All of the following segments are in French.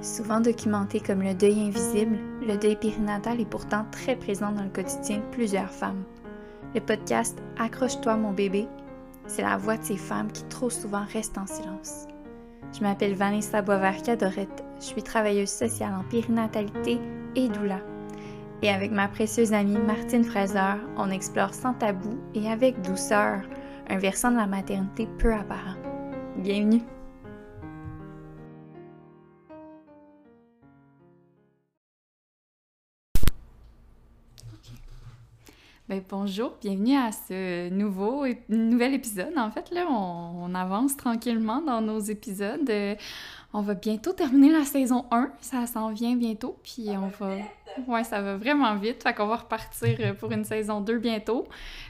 Souvent documenté comme le deuil invisible, le deuil périnatal est pourtant très présent dans le quotidien de plusieurs femmes. Le podcast Accroche-toi mon bébé, c'est la voix de ces femmes qui trop souvent restent en silence. Je m'appelle Vanessa Boisvert-Cadorette, je suis travailleuse sociale en périnatalité et doula. Et avec ma précieuse amie Martine Fraser, on explore sans tabou et avec douceur un versant de la maternité peu apparent. Bienvenue! Ben, bonjour, bienvenue à ce nouveau nouvel épisode. En fait, là, on, avance tranquillement dans nos épisodes. Euh, on va bientôt terminer la saison 1, ça s'en vient bientôt, puis on va... Ouais, ça va vraiment vite, fait qu'on va repartir euh, pour une saison 2 bientôt.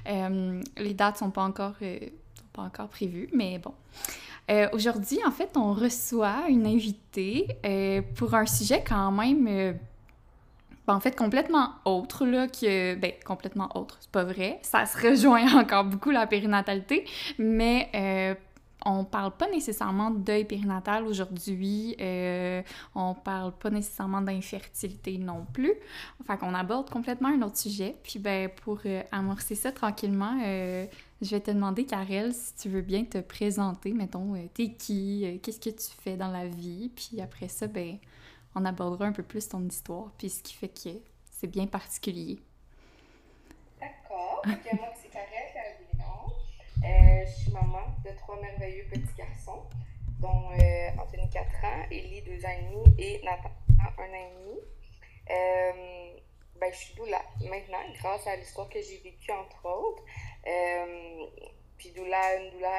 Euh, les dates sont pas encore, sont pas encore prévues, mais bon. Aujourd'hui, en fait, on reçoit une invitée pour un sujet quand même ben, en fait, complètement autre, là, que... Ben, complètement autre, c'est pas vrai. Ça se rejoint encore beaucoup, la périnatalité, mais euh, on parle pas nécessairement de deuil périnatal aujourd'hui, euh, on parle pas nécessairement d'infertilité non plus. Fait qu'on aborde complètement un autre sujet. Puis, ben, pour euh, amorcer ça tranquillement, je vais te demander, Karel, si tu veux bien te présenter, mettons, t'es qui, qu'est-ce que tu fais dans la vie, puis après ça, ben on abordera un peu plus ton histoire, puis ce qui fait que c'est bien particulier. D'accord. moi, c'est Karel Carabillon. Euh, je suis maman de trois merveilleux petits garçons, dont euh, Anthony 4 ans, Ellie 2 ans et demi et Nathan 1 an et demi. Euh, ben, je suis doula maintenant, grâce à l'histoire que j'ai vécue, entre autres. Euh, puis doula, une doula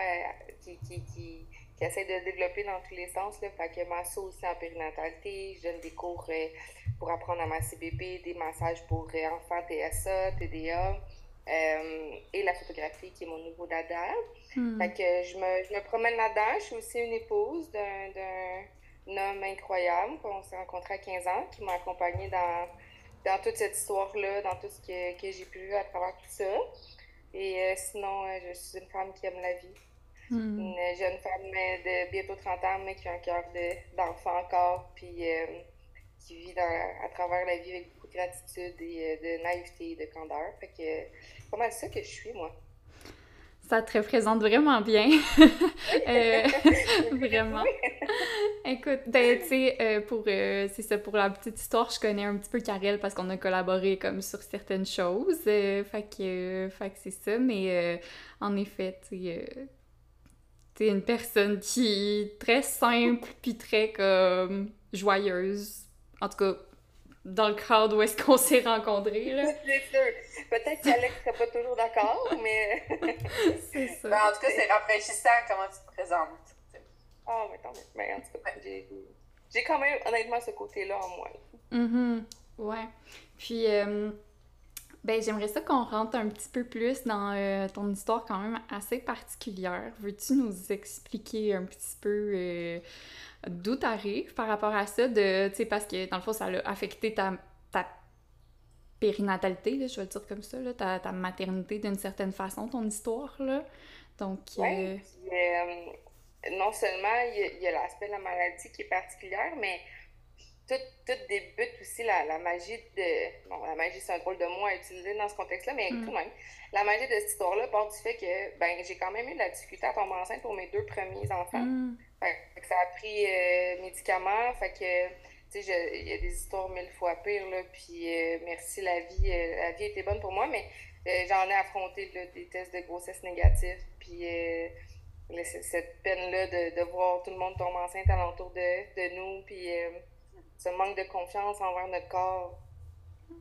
qui, qui, qui qui essaie de développer dans tous les sens. Là, fait que masso aussi en périnatalité, je donne des cours euh, pour apprendre à masser bébé, des massages pour euh, enfants TSA, TDA. Euh, et la photographie qui est mon nouveau dada. Hmm. Fait que je me, je me promène là-dedans. Je suis aussi une épouse d'un homme incroyable qu'on s'est rencontré à 15 ans, qui m'a accompagnée dans, dans toute cette histoire-là, dans tout ce que, que j'ai pu à travers tout ça. Et sinon, je suis une femme qui aime la vie. Hmm. Une jeune femme de bientôt 30 ans, mais qui a un cœur d'enfant encore, puis euh, qui vit à travers la vie avec beaucoup de gratitude et euh, de naïveté et de candeur. Fait que c'est pas mal ça que je suis, moi. Ça te représente vraiment bien. Euh, vraiment. Écoute, ben, tu sais, pour, c'est ça, pour la petite histoire, je connais un petit peu Karel parce qu'on a collaboré comme sur certaines choses. fait que, fait que c'est ça, mais en effet, tu sais c'est une personne qui est très simple puis très comme joyeuse. En tout cas, dans le cadre où est-ce qu'on s'est rencontrés, là. c'est sûr. Peut-être qu'Alex serait pas toujours d'accord, mais... c'est ça. Ben, en tout cas, c'est rafraîchissant comment tu te présentes. Ah, mais tant mieux. Mais en tout cas, j'ai quand même, honnêtement, ce côté-là en moi. Mm Ouais. Puis... Euh, ben, j'aimerais ça qu'on rentre un petit peu plus dans euh, ton histoire quand même assez particulière. Veux-tu nous expliquer un petit peu euh, d'où t'arrives par rapport à ça, parce que dans le fond, ça a affecté ta, ta périnatalité, là, je vais le dire comme ça, là, ta, ta maternité d'une certaine façon, ton histoire, là. Donc... Euh... non seulement il y a l'aspect de la maladie qui est particulière, mais tout, tout débute aussi la, la, magie de. Bon, la magie, c'est un drôle de mot à utiliser dans ce contexte-là, mais mm. tout de même, la magie de cette histoire-là part du fait que ben, j'ai quand même eu de la difficulté à tomber enceinte pour mes deux premiers enfants. Mm. Fait, que ça a pris euh, médicaments, fait que. Tu sais, il y a des histoires mille fois pires, là, puis euh, merci, la vie, euh, la vie était bonne pour moi, mais j'en ai affronté des tests de grossesse négatifs, puis cette peine-là de, de, voir tout le monde tomber enceinte alentour de, de nous, puis ce manque de confiance envers notre corps.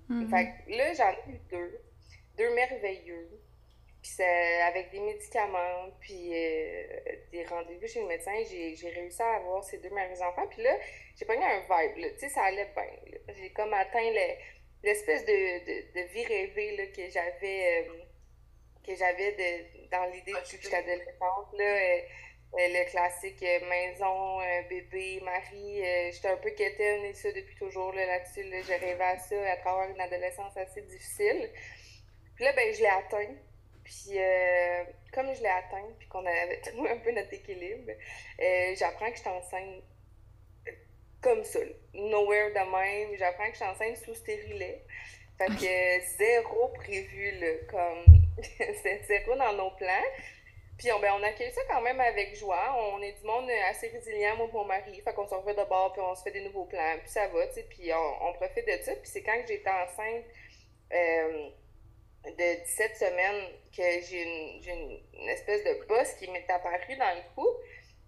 Mm-hmm. Fait là, j'en ai eu deux. Deux merveilleux. Puis avec des médicaments, puis euh, des rendez-vous chez le médecin, j'ai réussi à avoir ces deux merveilleux enfants. Puis là, j'ai pas eu un vibe, Tu sais, ça allait bien. J'ai comme atteint l'espèce de, de, de, vie rêvée là, que j'avais euh, que j'avais dans l'idée que j'étais adolescente. Là, euh, le classique euh, maison, euh, bébé, mari. J'étais un peu quétaine et ça depuis toujours là-dessus. Là, rêvais à ça à travers une adolescence assez difficile. Puis là, ben, je l'ai atteint. Puis comme je l'ai atteint, puis qu'on avait trouvé un peu notre équilibre, j'apprends que je enceinte comme ça, nowhere de même. J'apprends que je enceinte sous stérilet. Fait que zéro prévu, là, comme c'est zéro dans nos plans. Puis on, ben, on accueille ça quand même avec joie. On est du monde assez résilient, moi et mon mari. Fait qu'on se refait de bord, puis on se fait des nouveaux plans. Puis ça va, tu sais. Puis on, profite de ça. Puis c'est quand j'étais enceinte euh, de 17 semaines que j'ai une, une, espèce de bosse qui m'est apparue dans le cou.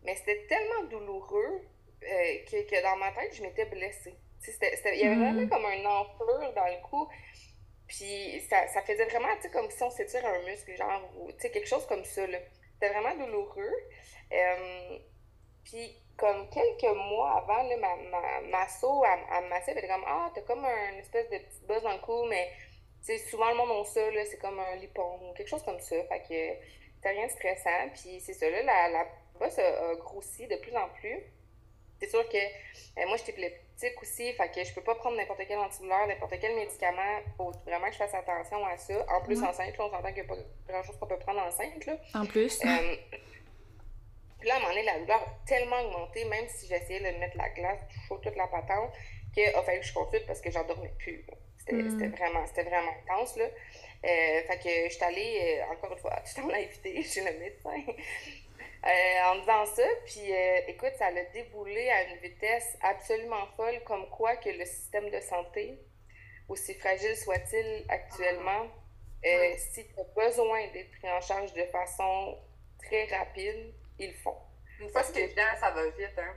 Mais c'était tellement douloureux euh, que, que, dans ma tête, je m'étais blessée. il y avait mm. vraiment comme un enflure dans le cou. Puis ça, ça faisait vraiment, tu sais, comme si on s'étire un muscle, genre, ou, tu sais, quelque chose comme ça, là. C'était vraiment douloureux. Euh, puis comme quelques mois avant, là, ma, ma, ma elle, était comme, ah, t'as comme un espèce de petite buzz dans le cou, mais, tu souvent le monde a ça, c'est comme un lipon, ou quelque chose comme ça. Fait que c'était rien de stressant. Puis c'est ça, là, la, la bosse a grossi de plus en plus. C'est sûr que euh, moi, je aussi, fait que je peux pas prendre n'importe quel antidouleur, n'importe quel médicament. Faut vraiment que je fasse attention à ça. En plus, enceinte, là, on s'entend qu'il n'y a pas grand-chose qu'on peut prendre enceinte. Là. En plus. Euh, puis là, à un moment donné, la douleur a tellement augmenté, même si j'essayais de mettre la glace, du chaud, toute la patente, qu'il a fallu que je consulte parce que j'en dormais plus. Mm. C'était vraiment, vraiment intense. Là. Euh, fait que je suis allée, encore une fois, tu t'en as invité chez le médecin. Euh, en disant ça. Puis euh, écoute, ça l'a déboulé à une vitesse absolument folle, comme quoi que le système de santé, aussi fragile soit-il actuellement, euh, si tu as besoin d'être pris en charge de façon très rapide, ils le font. Une fois que tu es dedans, ça va vite, hein?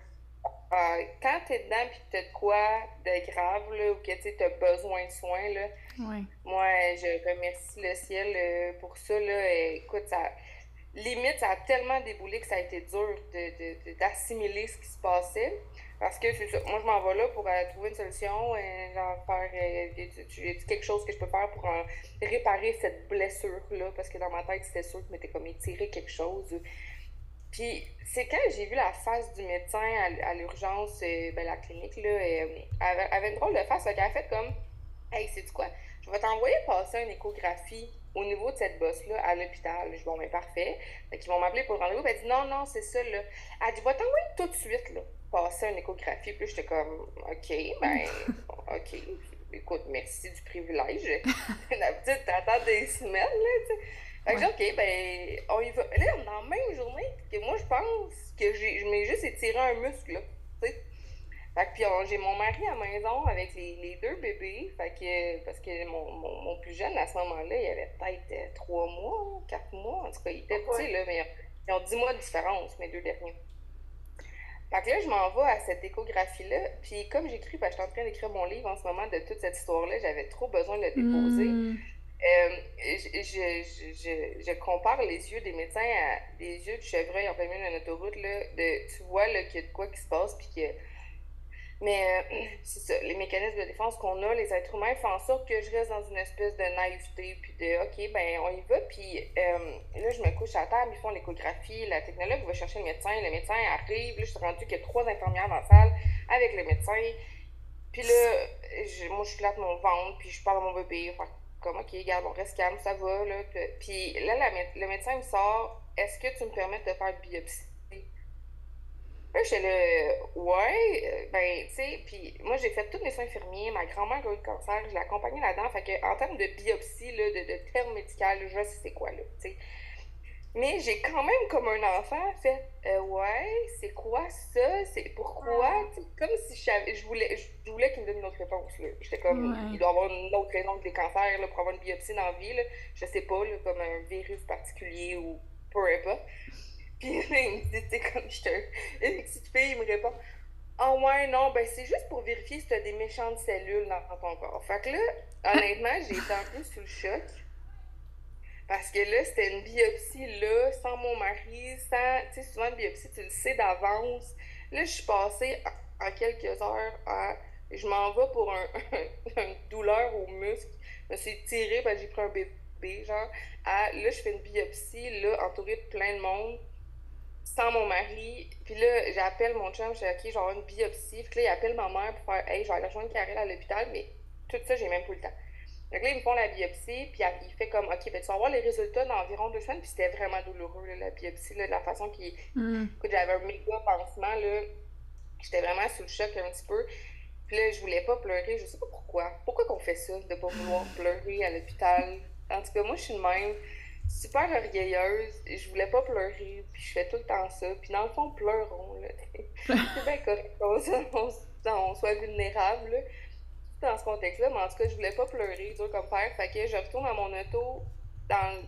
quand tu es dedans puis tu as de quoi de grave là, ou que tu as besoin de soins, là, moi, je remercie le ciel pour ça. Là. Écoute, ça, limite, ça a tellement déboulé que ça a été dur d'assimiler ce qui se passait. Parce que moi, je m'en vais là pour euh, trouver une solution, et genre faire euh, quelque chose que je peux faire pour euh, réparer cette blessure-là. Parce que dans ma tête, c'était sûr que je m'étais comme étiré quelque chose. Puis c'est quand j'ai vu la face du médecin à, l'urgence, ben, la clinique, là, elle, avait une drôle de face. Elle a fait comme Hey, c'est quoi? Je vais t'envoyer passer une échographie au niveau de cette bosse-là, à l'hôpital, je dis, bon, mais parfait. Fait qu'ils vont m'appeler pour le rendez-vous. Elle dit, non, non, c'est ça, là. Elle dit, va t'envoyer tout de suite, là, passer une échographie. Puis j'étais comme, OK, ben, OK. Écoute, merci du privilège. D'habitude, t'attends des semaines, là, tu sais. Fait que j'ai OK, ben, on y va. Là, dans la même journée que moi, je pense que j'ai, je m'ai juste étiré un muscle, là, tu sais. Fait que puis j'ai mon mari à la maison avec les, les, deux bébés. Fait que, parce que mon, mon, mon plus jeune, à ce moment-là, il avait peut-être euh, trois mois, quatre mois. En tout cas, il était petit, là, mais ils ont dix mois de différence, mes deux derniers. Fait que là, je m'en vais à cette échographie-là. Puis comme j'écris, parce que je suis en train d'écrire mon livre en ce moment de toute cette histoire-là, j'avais trop besoin de le déposer. Hmm. Euh, je, je, je, je, compare les yeux des médecins à des yeux de chevreuil en plein milieu d'une autoroute. Là, de, tu vois qu'il y a de quoi qui se passe, puis que mais euh, c'est ça, les mécanismes de défense qu'on a, les êtres humains, font en sorte que je reste dans une espèce de naïveté, puis de OK, ben on y va, puis euh, là, je me couche à table, ils font l'échographie, la technologue va chercher le médecin, le médecin arrive, là, je suis rendue qu'il y a trois infirmières dans la salle avec le médecin. Puis là, moi, je flatte mon ventre, puis je parle à mon bébé, comme OK, regarde, on reste calme, ça va, là. Puis là, le médecin me sort Est-ce que tu me permets de faire biopsie Là, j'étais là, ouais, euh, ben, tu sais, puis moi, j'ai fait tous mes soins infirmiers, ma grand-mère a eu le cancer, je l'ai accompagnée là-dedans, fait que, en termes de biopsie, là, de, de termes médicaux, je sais c'est quoi, là, tu sais. Mais j'ai quand même, comme un enfant, fait, euh, ouais, c'est quoi ça? C'est pourquoi? Comme si je, je voulais, je voulais qu'il me donne une autre réponse. J'étais comme, il doit avoir une autre raison que les cancers, là, pour avoir une biopsie dans la vie, là. Je sais pas, là, comme un virus particulier ou peu importe. Puis il me dit, c'est comme je. Une petite fille, il me répond Ah oh, ouais, non, ben c'est juste pour vérifier si tu as des méchantes cellules dans ton corps. Fait que là, honnêtement, j'ai été un peu sous le choc. Parce que là, c'était une biopsie là, sans mon mari, sans. Tu sais, souvent, une biopsie, tu le sais d'avance. Là, je suis passée en, quelques heures à. Je m'en vais pour un, une douleur au muscle. Je me suis tirée que j'ai pris un bébé, genre. À, là, je fais une biopsie, là, entourée de plein de monde sans mon mari. Puis là, j'appelle mon chum, je dis, OK, genre une biopsie. Puis là, il appelle ma mère pour faire, hey, je vais rejoindre Karel à l'hôpital, mais tout ça, j'ai même pas le temps. Donc là, ils me font la biopsie, puis il fait comme, OK, ben, tu vas avoir les résultats dans environ deux semaines, puis c'était vraiment douloureux, la biopsie, là, de la façon qu'il. Mm. Écoute, j'avais un méga pansement, là. J'étais vraiment sous le choc un petit peu. Puis là, je voulais pas pleurer. Je sais pas pourquoi. Pourquoi qu'on fait ça, de pas vouloir pleurer à l'hôpital? En tout cas, moi, je suis une même super orgueilleuse. Je voulais pas pleurer. Puis je fais tout le temps ça. Puis dans le fond, pleurons. C'est bien correct on, soit vulnérable. Dans ce contexte-là. Mais en tout cas, je voulais pas pleurer, dur comme père. Fait que je retourne à mon auto. Dans,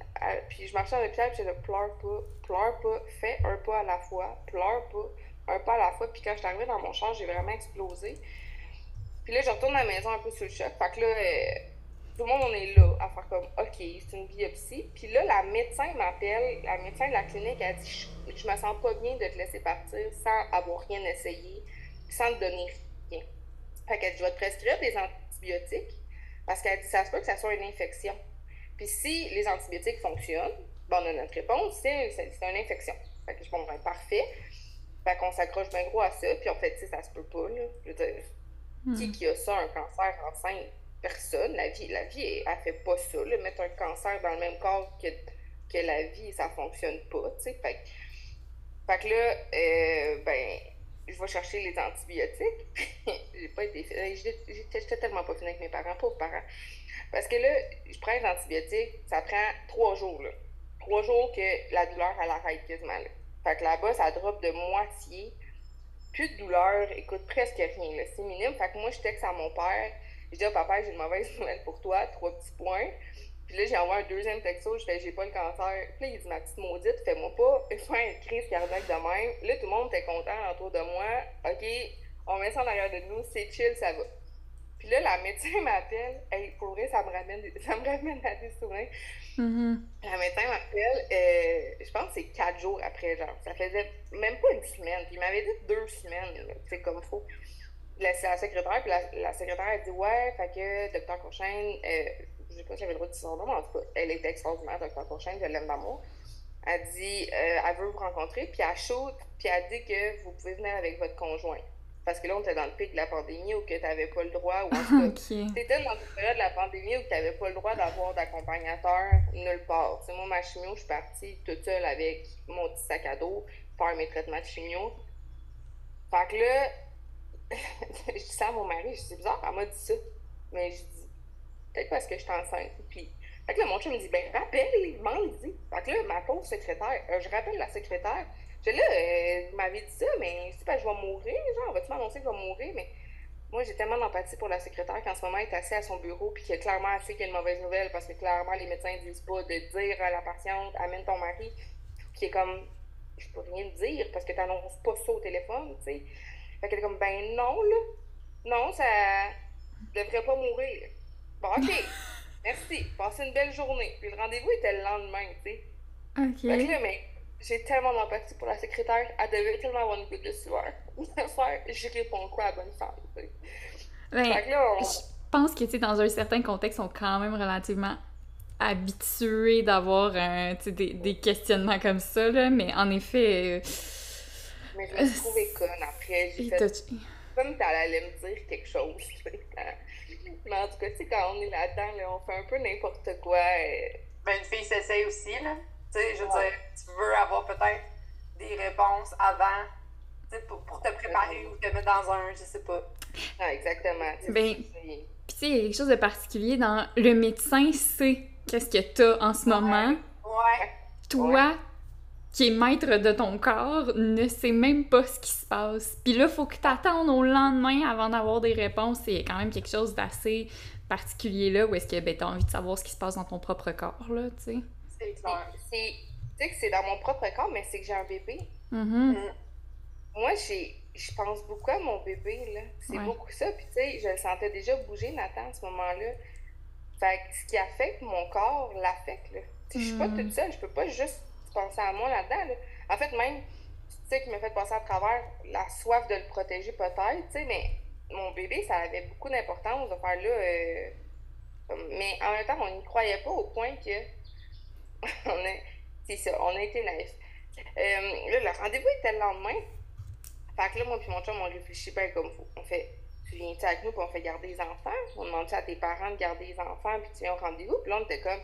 puis je marchais à l'hôpital. Puis je pleure pas. Pleure pas. Fais un pas à la fois. Pleure pas. Un pas à la fois. Puis quand je suis arrivée dans mon champ, j'ai vraiment explosé. Puis là, je retourne à la maison un peu sous le choc. Fait que là, euh, tout le monde, on est là à faire comme, OK, c'est une biopsie. Puis là, la médecin m'appelle, la médecin de la clinique, a dit, je, me sens pas bien de te laisser partir sans avoir rien essayé, sans te donner rien. Fait qu'elle dit, je vais te prescrire des antibiotiques parce qu'elle dit, ça se peut que ça soit une infection. Puis si les antibiotiques fonctionnent, bon, on a notre réponse, c'est, une infection. Fait que je bon, ben, parfait. Fait qu'on s'accroche bien gros à ça, puis en fait, ça se peut pas, là. Je veux dire, qui, hmm. qui a ça, un cancer enceinte? Personne. La vie, la vie, elle, fait pas ça. Mettre un cancer dans le même corps que, que la vie, ça fonctionne pas. Fait, que là, euh, ben, je vais chercher les antibiotiques. j'ai pas été J'étais tellement pas finie avec mes parents, pauvres parents. Parce que là, je prends les antibiotiques, ça prend trois jours. Trois jours que la douleur, elle arrête quasiment, là. Fait que là-bas, ça drop de moitié plus de douleur, écoute, presque rien. C'est minime. Fait que moi, je texte à mon père. Je dis, oh, papa, j'ai une mauvaise nouvelle pour toi, trois petits points. Puis là, j'ai envoyé un deuxième texto, je fais, j'ai pas le cancer. Puis là, il dit, ma petite maudite, fais-moi pas faire une crise cardiaque de même. Là, tout le monde était content autour de moi. OK, on met ça en arrière de nous, c'est chill, ça va. Puis là, la médecin m'appelle. Hey, pour vrai, ça me ramène, ça me ramène à des souvenirs. Mm-hmm. La médecin m'appelle, euh, je pense que c'est quatre jours après, genre. Ça faisait même pas une semaine. Puis il m'avait dit deux semaines, c'est comme faux. La, c'est la secrétaire, puis la, secrétaire, a dit Ouais, fait que docteur Courchaine, euh, je sais pas si j'avais le droit de dire son nom, mais en tout cas, elle était extraordinaire, docteur Courchaine, je l'aime d'amour. Elle dit euh, Elle veut vous rencontrer, puis elle shoot, puis elle dit que vous pouvez venir avec votre conjoint. Parce que là, on était dans le pic de la pandémie où que tu n'avais pas le droit, ou en tout cas, tu étais dans une période de la pandémie où tu n'avais pas le droit d'avoir d'accompagnateur nulle part. C'est moi, ma chimio, je suis partie toute seule avec mon petit sac à dos faire mes traitements de chimio. Fait que là, je dis ça à mon mari, je dis, c'est bizarre, elle m'a dit ça. Mais je dis, peut-être parce que je suis enceinte. Puis, fait que là, mon chum me dit, ben, rappelle, il m'en dit. Fait que là, ma pauvre secrétaire, euh, je rappelle la secrétaire, je là, euh, vous m'avez dit ça, mais c'est pas je vais mourir, genre, vas-tu m'annoncer que je vais mourir? Mais moi, j'ai tellement d'empathie pour la secrétaire qu'en ce moment, elle est assise à son bureau, puis qu'elle clairement elle sait qu'il y a une mauvaise nouvelle, parce que clairement, les médecins ne disent pas de dire à la patiente, amène ton mari, qui est comme, je peux rien dire, parce que tu pas ça au téléphone, tu sais. Fait qu'elle comme, ben non, là. Non, ça devrait pas mourir. Bon, OK. Merci. Passez une belle journée. Puis le rendez-vous était le lendemain, tu sais. OK. Fait que là, mais j'ai tellement d'empathie pour la secrétaire. Elle devait tellement avoir une goutte de sueur. je réponds quoi à bonne femme, ben, Je pense que, tu sais, dans un certain contexte, on est quand même relativement habitués d'avoir des, des questionnements comme ça, là, mais en effet... Euh, mais je me suis trouvée conne après. J'ai fait... Comme t'allais me dire quelque chose. mais en tout cas, tu sais, quand on est là-dedans, là, on fait un peu n'importe quoi. Et... Ben, une fille s'essaye aussi, là. Tu sais, je veux dire, tu veux avoir peut-être des réponses avant, pour, pour te préparer ou te mettre dans un, je sais pas. Ah, exactement. Ben, puis tu sais, il y a quelque chose de particulier dans le médecin sait qu'est-ce que t'as en ce moment? Ouais. Toi, qui est maître de ton corps, ne sait même pas ce qui se passe. Puis là, faut que t'attendes au lendemain avant d'avoir des réponses. C'est quand même quelque chose d'assez particulier là, où est-ce que ben, t'as envie de savoir ce qui se passe dans ton propre corps, là, tu sais. C'est Tu sais que c'est dans mon propre corps, mais c'est que j'ai un bébé. Mm-hmm. Mm. Moi, j'ai, je pense beaucoup à mon bébé, là. C'est beaucoup ça. Puis, tu sais, je le sentais déjà bouger, Nathan, à ce moment-là. Fait que ce qui affecte mon corps l'affecte, là. Tu sais, je suis pas mm. toute seule. Je peux pas juste penser à moi là-dedans, En fait, même, tu sais, qui me fait passer à travers la soif de le protéger, peut-être, tu sais, mais mon bébé, ça avait beaucoup d'importance de faire là. Euh, mais en même temps, on n'y croyait pas au point que c'est ça, on a été naïfs. Euh, là, le rendez-vous était le lendemain. Fait que là, moi puis mon chum, on réfléchit bien comme faut. On fait, tu viens avec nous, puis on fait garder les enfants? On demande à tes parents de garder les enfants, puis tu viens au rendez-vous? Puis là, on était comme,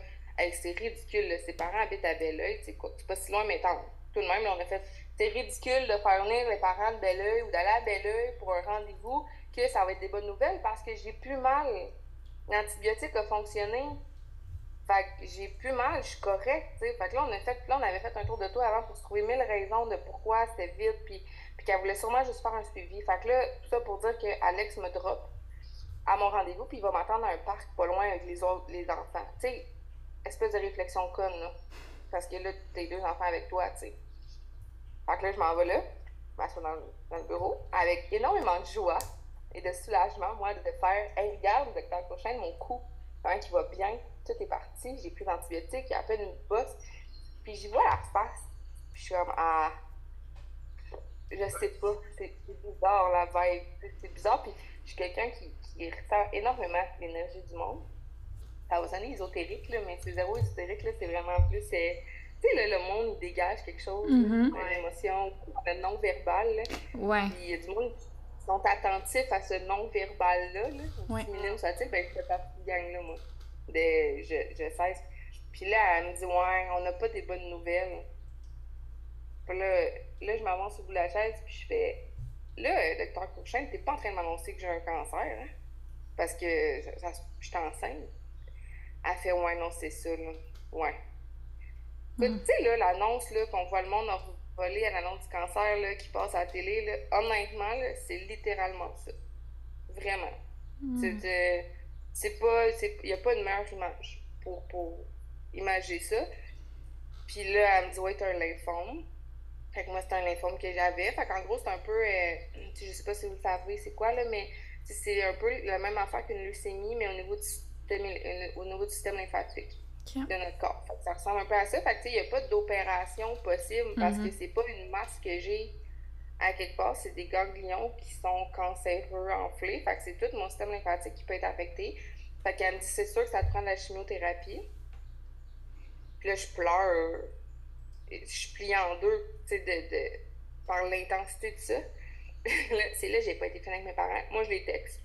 c'est ridicule, ses parents habitent à Belleuil, c'est pas si loin, mais tant, tout de même, on a fait, c'est ridicule de faire venir les parents de Belleuil ou d'aller à Belleuil pour un rendez-vous que ça va être des bonnes nouvelles parce que j'ai plus mal. L'antibiotique a fonctionné. Fait que j'ai plus mal, je suis correcte. Fait que là, on, a fait, là, on avait fait un tour de toi avant pour se trouver mille raisons de pourquoi c'était vide, puis, qu'elle voulait sûrement juste faire un suivi. Fait que là, tout ça pour dire que Alex me drop à mon rendez-vous, puis il va m'attendre à un parc pas loin avec les autres, les enfants. Tu espèce de réflexion conne, là. Parce que là, t'as deux enfants avec toi, tu sais. Fait que là, je m'en vais là, je m'assois dans, dans, le bureau, avec énormément de joie et de soulagement, moi, de faire Hey, regarde, docteur prochain, mon cou, quand qui va bien, tout est parti, j'ai pris d'antibiotiques, il y a à peine une bosse. Puis j'y vois la face, puis je suis comme Ah, je sais pas, c'est bizarre la vibe, c'est bizarre, puis je suis quelqu'un qui, qui ressent énormément l'énergie du monde. Ça va sonner ésotérique, là, mais c'est zéro ésotérique, là, c'est vraiment plus. Euh, tu sais, le monde, il dégage quelque chose, mm -hmm. une émotion, le non-verbal. Ouais. Puis il y a du monde qui sont attentifs à ce non-verbal-là. Là, ouais. minime soit-il, ben, je fais partie de gang-là, moi. De, je, je cesse. Puis là, elle me dit, ouais, on n'a pas des bonnes nouvelles. Puis là, là je m'avance au bout de la chaise, puis je fais, là, docteur Courchaine, t'es pas en train de m'annoncer que j'ai un cancer, hein? Parce que ça, je suis enceinte. Elle fait, ouais, non, c'est ça, là. Ouais. Mm. Tu sais, là, l'annonce qu'on voit le monde voler à l'annonce du cancer là, qui passe à la télé, là, honnêtement, c'est littéralement ça. Vraiment. Mm. C'est pas. Il n'y a pas de meilleure image pour, pour imager ça. Puis là, elle me dit, ouais, t'as un lymphome. Fait que moi, c'était un lymphome que j'avais. Fait qu'en gros, c'est un peu. Euh, je sais pas si vous le savez, c'est quoi, là, mais c'est un peu la même affaire qu'une leucémie, mais au niveau du système, au niveau du système lymphatique de notre corps. ça ressemble un peu à ça. Fait que, il n'y a pas d'opération possible parce que c'est pas une masse que j'ai à quelque part, c'est des ganglions qui sont cancéreux, enflés. Fait que c'est tout mon système lymphatique qui peut être affecté. Fait qu'elle me dit, c'est sûr que ça te prend de la chimiothérapie. Puis là, je pleure. Je suis pliée en deux, tu sais, de, de, par l'intensité de ça. c'est là que j'ai pas été fine avec mes parents. Moi, je les texte.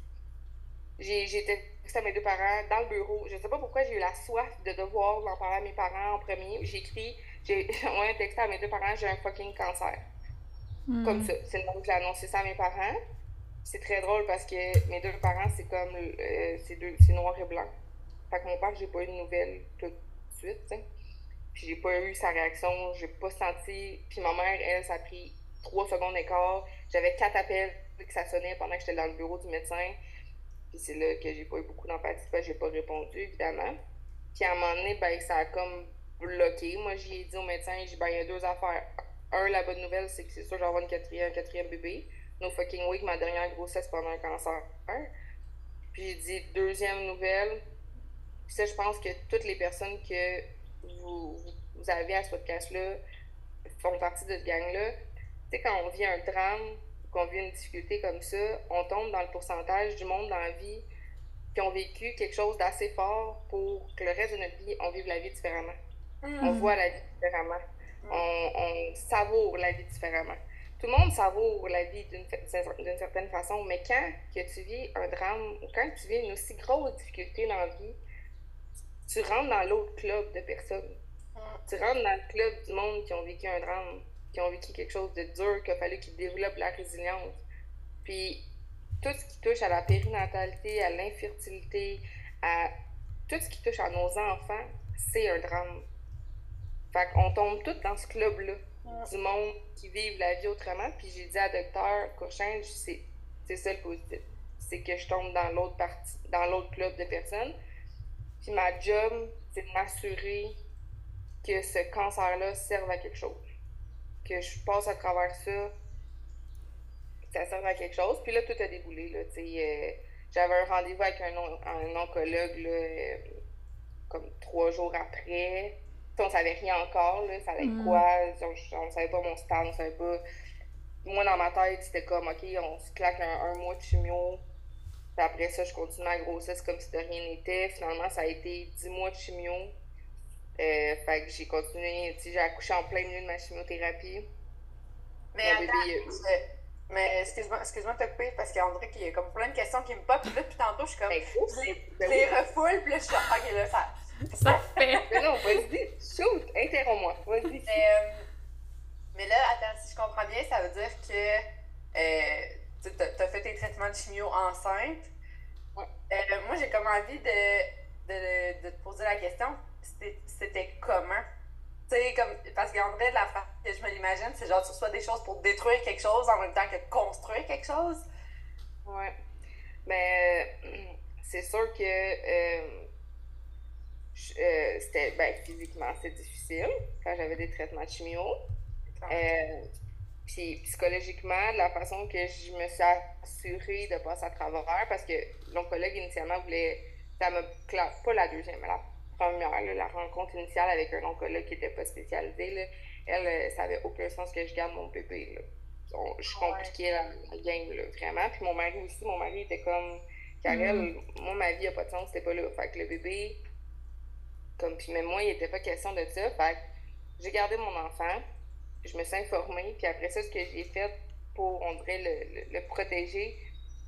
J'ai texté à mes deux parents dans le bureau. Je sais pas pourquoi j'ai eu la soif de devoir en parler à mes parents en premier. J'ai écrit, j'ai envoyé un texte à mes deux parents, j'ai un fucking cancer. Mm. Comme ça. C'est le moment que j'ai annoncé ça à mes parents. C'est très drôle parce que mes deux parents, c'est comme, euh, c'est noir et blanc. Fait que mon père, j'ai pas eu de nouvelles tout de suite, t'sais. Puis j'ai pas eu sa réaction, j'ai pas senti. Puis ma mère, elle, ça a pris trois secondes d'écart. J'avais quatre appels que ça sonnait pendant que j'étais dans le bureau du médecin. C'est là que j'ai pas eu beaucoup d'empathie parce que j'ai pas répondu, évidemment. Puis à un moment donné, ben, ça a comme bloqué. Moi, j'ai dit au médecin, j'ai ben, il y a deux affaires. Un, la bonne nouvelle, c'est que c'est sûr, j'aurai une quatrième, un quatrième bébé. No fucking week, ma dernière grossesse pendant un cancer. Puis j'ai dit, deuxième nouvelle, puis ça, je pense que toutes les personnes que vous, vous avez à ce podcast-là font partie de ce gang-là. Tu sais, quand on vit un drame, qu'on vit une difficulté comme ça, on tombe dans le pourcentage du monde dans la vie qui ont vécu quelque chose d'assez fort pour que le reste de notre vie, on vive la vie différemment. On mm. voit la vie différemment. On, on, savoure la vie différemment. Tout le monde savoure la vie d'une certaine façon, mais quand que tu vis un drame ou quand tu vis une aussi grosse difficulté dans la vie, tu rentres dans l'autre club de personnes. Mm. Tu rentres dans le club du monde qui ont vécu un drame qui ont vécu quelque chose de dur, qu'il a fallu qu'ils développent la résilience. Puis tout ce qui touche à la périnatalité, à l'infertilité, à tout ce qui touche à nos enfants, c'est un drame. Fait qu'on tombe tous dans ce club-là, du monde qui vivent la vie autrement. Puis j'ai dit à docteur Cochin, c'est ça le positif. C'est que je tombe dans l'autre partie, dans l'autre club de personnes. Puis ma job, c'est de m'assurer que ce cancer-là serve à quelque chose que je passe à travers ça, ça sert à quelque chose. Puis là, tout a déboulé. Là, euh, j'avais un rendez-vous avec un, un oncologue là, euh, comme trois jours après. on savait rien encore, là, ça allait être mm. quoi. On, ne savait pas mon stade, on savait pas. Moi, dans ma tête, c'était comme, OK, on se claque un, mois de chimio. Puis après ça, je continue ma grossesse comme si de rien n'était. Finalement, ça a été dix mois de chimio. Euh, fait que j'ai continué, j'ai accouché en plein milieu de ma chimiothérapie. Mais attends, bébé, euh, mais excuse-moi, excuse-moi de te couper parce qu'on dirait qu'il y a comme plein de questions qui me pop. Puis là, depuis tantôt, je suis comme. Ben, je les refoule, puis là, je suis comme, ok, là, ça. Ça fait. mais non, vas-y, shoot, interromps-moi, vas-y. Euh, Mais là, attends, si je comprends bien, ça veut dire que euh, tu as fait tes traitements de chimio enceinte. Euh, moi, j'ai comme envie de, de, de, te poser la question, c'était comment? Tu sais, comme, parce qu'en vrai, de la façon que je me l'imagine, c'est genre tu reçois des choses pour détruire quelque chose en même temps que construire quelque chose. Ouais. Mais ben, euh, c'est sûr que euh, c'était ben, physiquement c'est difficile quand j'avais des traitements de chimio. Puis psychologiquement, la façon que je me suis assurée de passer à travers, parce que l'oncologue initialement voulait, ça me pas la deuxième, mais la première, la rencontre initiale avec un oncologue qui n'était pas spécialisé, elle, euh, ça n'avait aucun sens que je garde mon bébé. je compliquais la, game, vraiment. Puis mon mari aussi, mon mari était comme, Karel, mm-hmm. moi, ma vie n'a pas de sens, c'était pas là. Fait que le bébé, comme, puis même moi, il n'était pas question de ça. Fait que j'ai gardé mon enfant je me suis informée. Puis après ça, ce que j'ai fait pour, on dirait, le, le, protéger,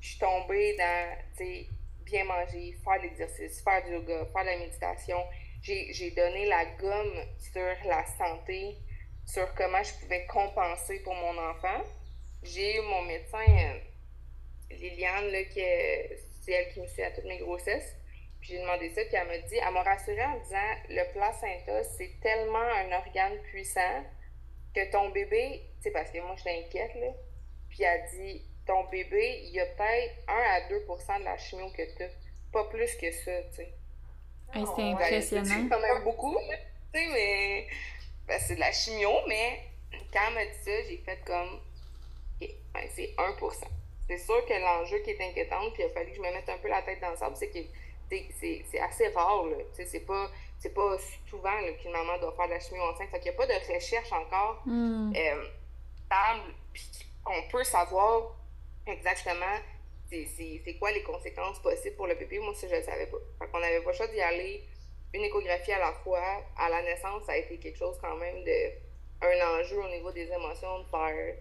je suis tombée dans, tu sais, bien manger, faire l'exercice, faire du yoga, faire la méditation. J'ai donné la gomme sur la santé, sur comment je pouvais compenser pour mon enfant. J'ai eu mon médecin, euh, Liliane, là, qui c'est elle qui me suit à toutes mes grossesses. Puis j'ai demandé ça, puis elle m'a dit, elle m'a rassurée en disant, le placenta, c'est tellement un organe puissant que ton bébé, tu sais, parce que moi, je t'inquiète, là, puis elle dit, ton bébé, il y a peut-être 1 à 2% de la chimio que tu pas plus que ça, tu sais. c'est impressionnant. C'est quand même beaucoup, tu sais, mais ben, c'est de la chimio, mais quand elle m'a dit ça, j'ai fait comme, OK, ben, c'est 1% C'est sûr que l'enjeu qui est inquiétant, puis il a fallu que je me mette un peu la tête dans le sable, c'est que c'est assez rare, là. Tu sais, c'est pas c'est pas souvent qu'une maman doit faire de la chimie enceinte. Fait qu'il n'y a pas de recherche encore mm. euh, stable, puis qu'on peut savoir exactement c'est quoi les conséquences possibles pour le bébé? Moi, ça, je ne savais pas. Fait qu'on n'avait pas le choix d'y aller une échographie à la fois. À la naissance, ça a été quelque chose quand même de un enjeu au niveau des émotions, de faire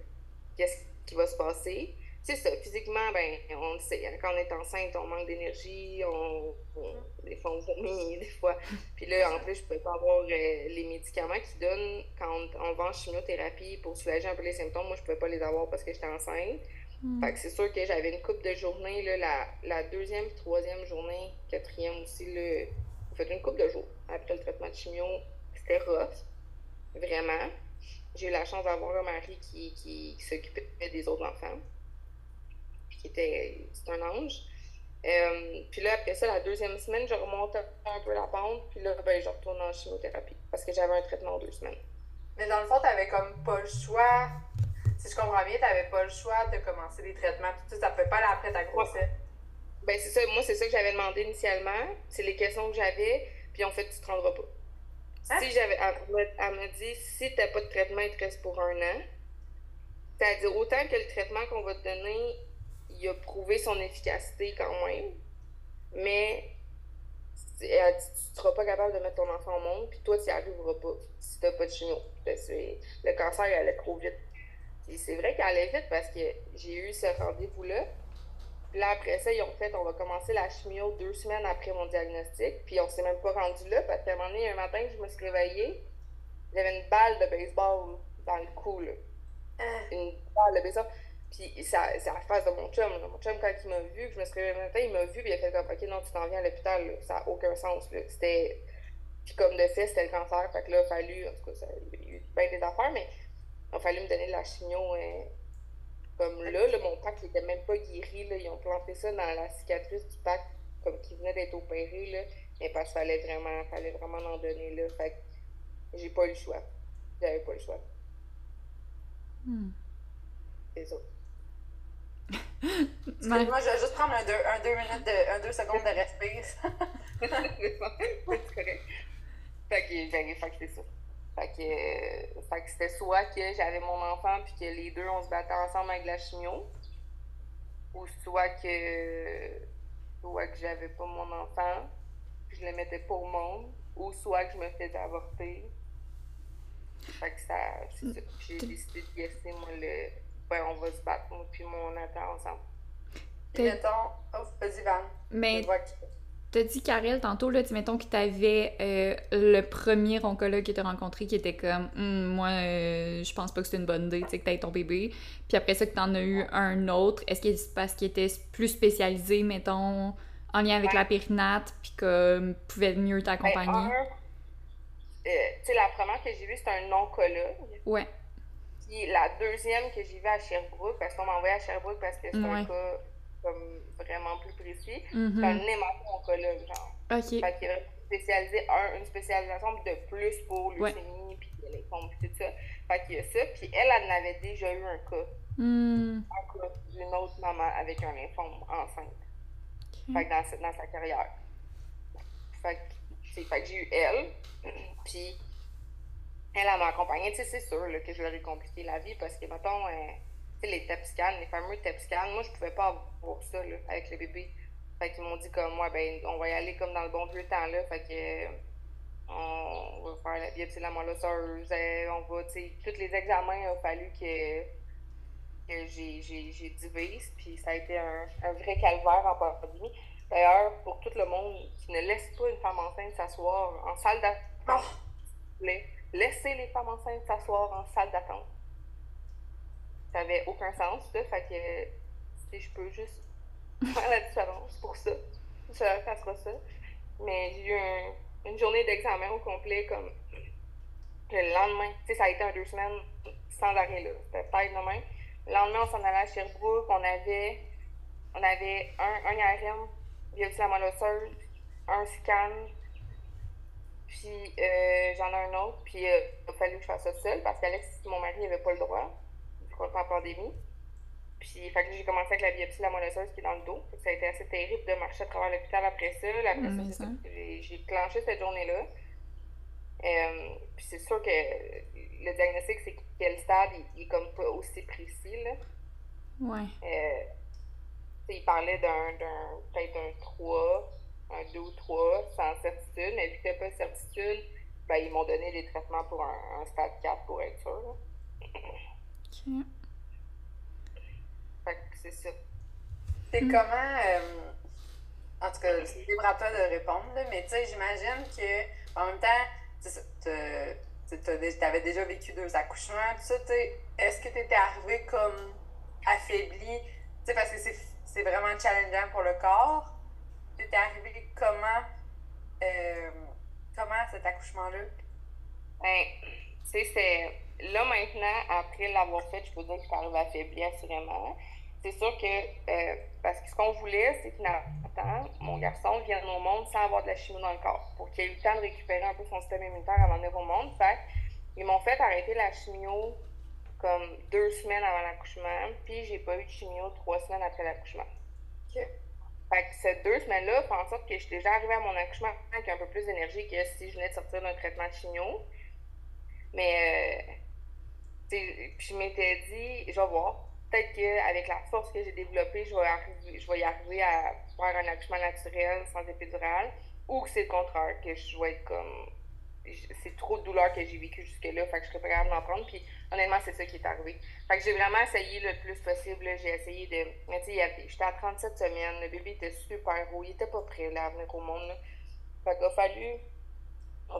qu'est-ce qui va se passer c'est ça, physiquement, ben, on le sait. Quand on est enceinte, on manque d'énergie, on, des fois on vomit, des fois. Puis là, en plus, je peux pas avoir euh, les médicaments qui donnent quand on, va en chimiothérapie pour soulager un peu les symptômes. Moi, je pouvais pas les avoir parce que j'étais enceinte. Hmm. Fait que c'est sûr que j'avais une coupe de journée, là, la, la deuxième, troisième journée, quatrième aussi, là, on fait une coupe de jours. Après le traitement de chimio, c'était rough, vraiment. J'ai eu la chance d'avoir un mari qui, qui s'occupait des autres enfants qui était c'est un ange. Euh, puis là, après ça, la deuxième semaine, je remonte un peu la pente, puis là, ben, je retourne en chimiothérapie parce que j'avais un traitement en deux semaines. Mais dans le fond, tu n'avais comme pas le choix. Si je comprends bien, tu n'avais pas le choix de commencer les traitements. Tout ça, ça peut pas aller après ta grossesse. Ben, c'est ça. Moi, c'est ça que j'avais demandé initialement. C'est les questions que j'avais. Puis en fait, tu te rendras pas. Hein? Si j'avais. Elle m'a dit si tu n'as pas de traitement, il te reste pour un an. C'est-à-dire, autant que le traitement qu'on va te donner, il a prouvé son efficacité quand même, mais tu ne seras pas capable de mettre ton enfant au monde, puis toi, tu n'y arriveras pas si tu n'as pas de chimio. Le cancer, il allait trop vite. C'est vrai qu'il allait vite parce que j'ai eu ce rendez-vous-là. Puis là, après ça, ils ont fait, on va commencer la chimio deux semaines après mon diagnostic. Puis on s'est même pas rendu là parce qu'à un moment donné, un matin, je me suis réveillée, j'avais une balle de baseball dans le cou, là. Ah. Une balle de baseball. Puis c'est à la face de mon chum. Mon chum, quand il m'a vu, que je me suis réveillée le matin, il m'a vu, puis il a fait comme, OK, non, tu t'en viens à l'hôpital. Ça n'a aucun sens. C'était. Puis comme de fait, c'était le cancer. Fait que là, il a fallu. En tout cas, ça, il y a eu bien des affaires, mais il a fallu me donner de la chignon. Euh, comme là, là, mon pack n'était même pas guéri. Là, ils ont planté ça dans la cicatrice du pack, comme qui venait d'être opéré. Là, mais parce qu'il fallait vraiment, fallait vraiment en donner. Là, fait que j'ai pas eu le choix. J'avais pas le choix. Hmm. C'est ça. Excuse-moi, je vais juste prendre un deux, un deux minutes de, un deux secondes de respire. c'est correct. Fait que, ben, fait que c'est ça. Fait que, euh, fait que c'était soit que j'avais mon enfant puis que les deux on se battait ensemble avec la chimio, ou soit que, soit que j'avais pas mon enfant puis je le mettais pas au monde, ou soit que je me faisais avorter. Fait que ça, c'est ça. J'ai décidé de laisser moi le ben, on va se battre, moi puis mon Nathan ensemble. Puis mettons, oh, vas-y, Van. Mais T'as dit, Karel, tantôt, là, tu mettons que t'avais euh, le premier oncologue que t'as rencontré qui était comme, Hum, moi, euh, je pense pas que c'est une bonne idée, tu sais, que t'aies ton bébé. Puis après ça, que t'en as eu un autre. Est-ce que c'est parce qu'il était plus spécialisé, mettons, en lien avec Ouais. la périnate, puis que pouvait mieux Ben, t'accompagner? un, euh, tu sais, la première que j'ai vue, c'était un oncologue. Ouais. Puis la deuxième que j'ai vue à Sherbrooke, parce qu'on m'a envoyé à Sherbrooke parce que c'est un cas comme vraiment plus précis, Mhm. c'est un hémato-oncologue, genre. Ok. Fait qu'il est spécialisé, un, une spécialisation de plus pour leucémie, puis les puis tout ça. Fait qu'il y a ça. Puis elle, elle en avait déjà eu un cas, Hmm. un cas d'une autre maman avec un lymphome enceinte. Ok. Fait que dans, sa- dans sa carrière. Fait que, c'est- fait que j'ai eu elle, puis elle, elle m'a accompagnée. Tu sais, c'est sûr là, que je leur ai compliqué la vie parce que, mettons, euh, tu les TEP scans, les fameux TEP scans, moi, je pouvais pas avoir ça là, avec le bébé. Fait qu'ils m'ont dit comme, moi, ben, on va y aller comme dans le bon vieux temps, là. Fait que, euh, on va faire la biopsie de la moelle euh, on va, tu sais, tous les examens, il a fallu que, que j'ai, divise, puis ça a été un, vrai calvaire en pandémie. D'ailleurs, pour tout le monde qui ne laisse pas une femme enceinte s'asseoir en salle d'attente, plaît, laissez les femmes enceintes s'asseoir en salle d'attente. Ça n'avait aucun sens, ça, fait que si je peux juste faire la différence pour ça, ça, ça ça. Mais j'ai eu un- une journée d'examen au complet, comme le lendemain. Tu sais, ça a été un deux semaines sans arrêt, là. C'était peut-être demain. Le lendemain, on s'en allait à Sherbrooke. On avait, on avait un, un IRM, de la un scan, puis euh, j'en ai un autre. Puis euh, il a fallu que je fasse ça seule parce qu'Alex, mon mari, n'avait pas le droit, en pandémie. Puis fait que j'ai commencé avec la biopsie de la moelle osseuse qui est dans le dos. Ça a été assez terrible de marcher à travers l'hôpital après ça. Après. J'ai clenché cette journée-là. Euh, puis c'est sûr que le diagnostic, c'est quel stade, il, il est comme pas aussi précis. Là. Ouais. Euh, il parlait d'un, d'un peut-être un 3, un 2 ou 3, sans certitude, mais vu qu'il n'y a pas de certitude, ben, ils m'ont donné des traitements pour un, un stade 4 pour être sûr. là. Ok. Fait que c'est ça. C'est Mm. comment. euh, en tout cas, c'est libre à toi de répondre, là, mais tu sais, j'imagine que en même temps, tu t'avais déjà vécu deux accouchements, tout ça, tu sais, est-ce que tu étais arrivé comme affaibli? Tu sais, parce que c'est c'est vraiment challengeant pour le corps. Tu étais arrivé comment, euh, comment cet accouchement-là? Ben, tu sais, c'est. Là, maintenant, après l'avoir fait, je peux dire que je suis arrivée affaiblie, assurément. C'est sûr que. euh, parce que ce qu'on voulait, c'est que mon garçon, vienne au monde sans avoir de la chimie dans le corps, pour qu'il ait eu le temps de récupérer un peu son système immunitaire avant venir au monde. Fait ils m'ont fait arrêter la chimio comme deux semaines avant l'accouchement, puis j'ai pas eu de chimio trois semaines après l'accouchement. Fait que ces deux semaines-là font en sorte que je suis déjà arrivée à mon accouchement avec un peu plus d'énergie que si je venais de sortir d'un traitement de chimio. Mais, euh, je m'étais dit, je vais voir. Peut-être qu'avec la force que j'ai développée, je vais, arriver, je vais y arriver à faire un accouchement naturel sans épidural. Ou que c'est le contraire, que je vais être comme. C'est trop de douleur que j'ai vécu jusque-là, fait que je serais pas capable d'en prendre. Puis honnêtement, c'est ça qui est arrivé. Fait que j'ai vraiment essayé le plus possible. J'ai essayé de. Tu sais, j'étais à 37 semaines, le bébé était super gros, il était pas prêt là, à venir au monde. Là. Fait qu'il a fallu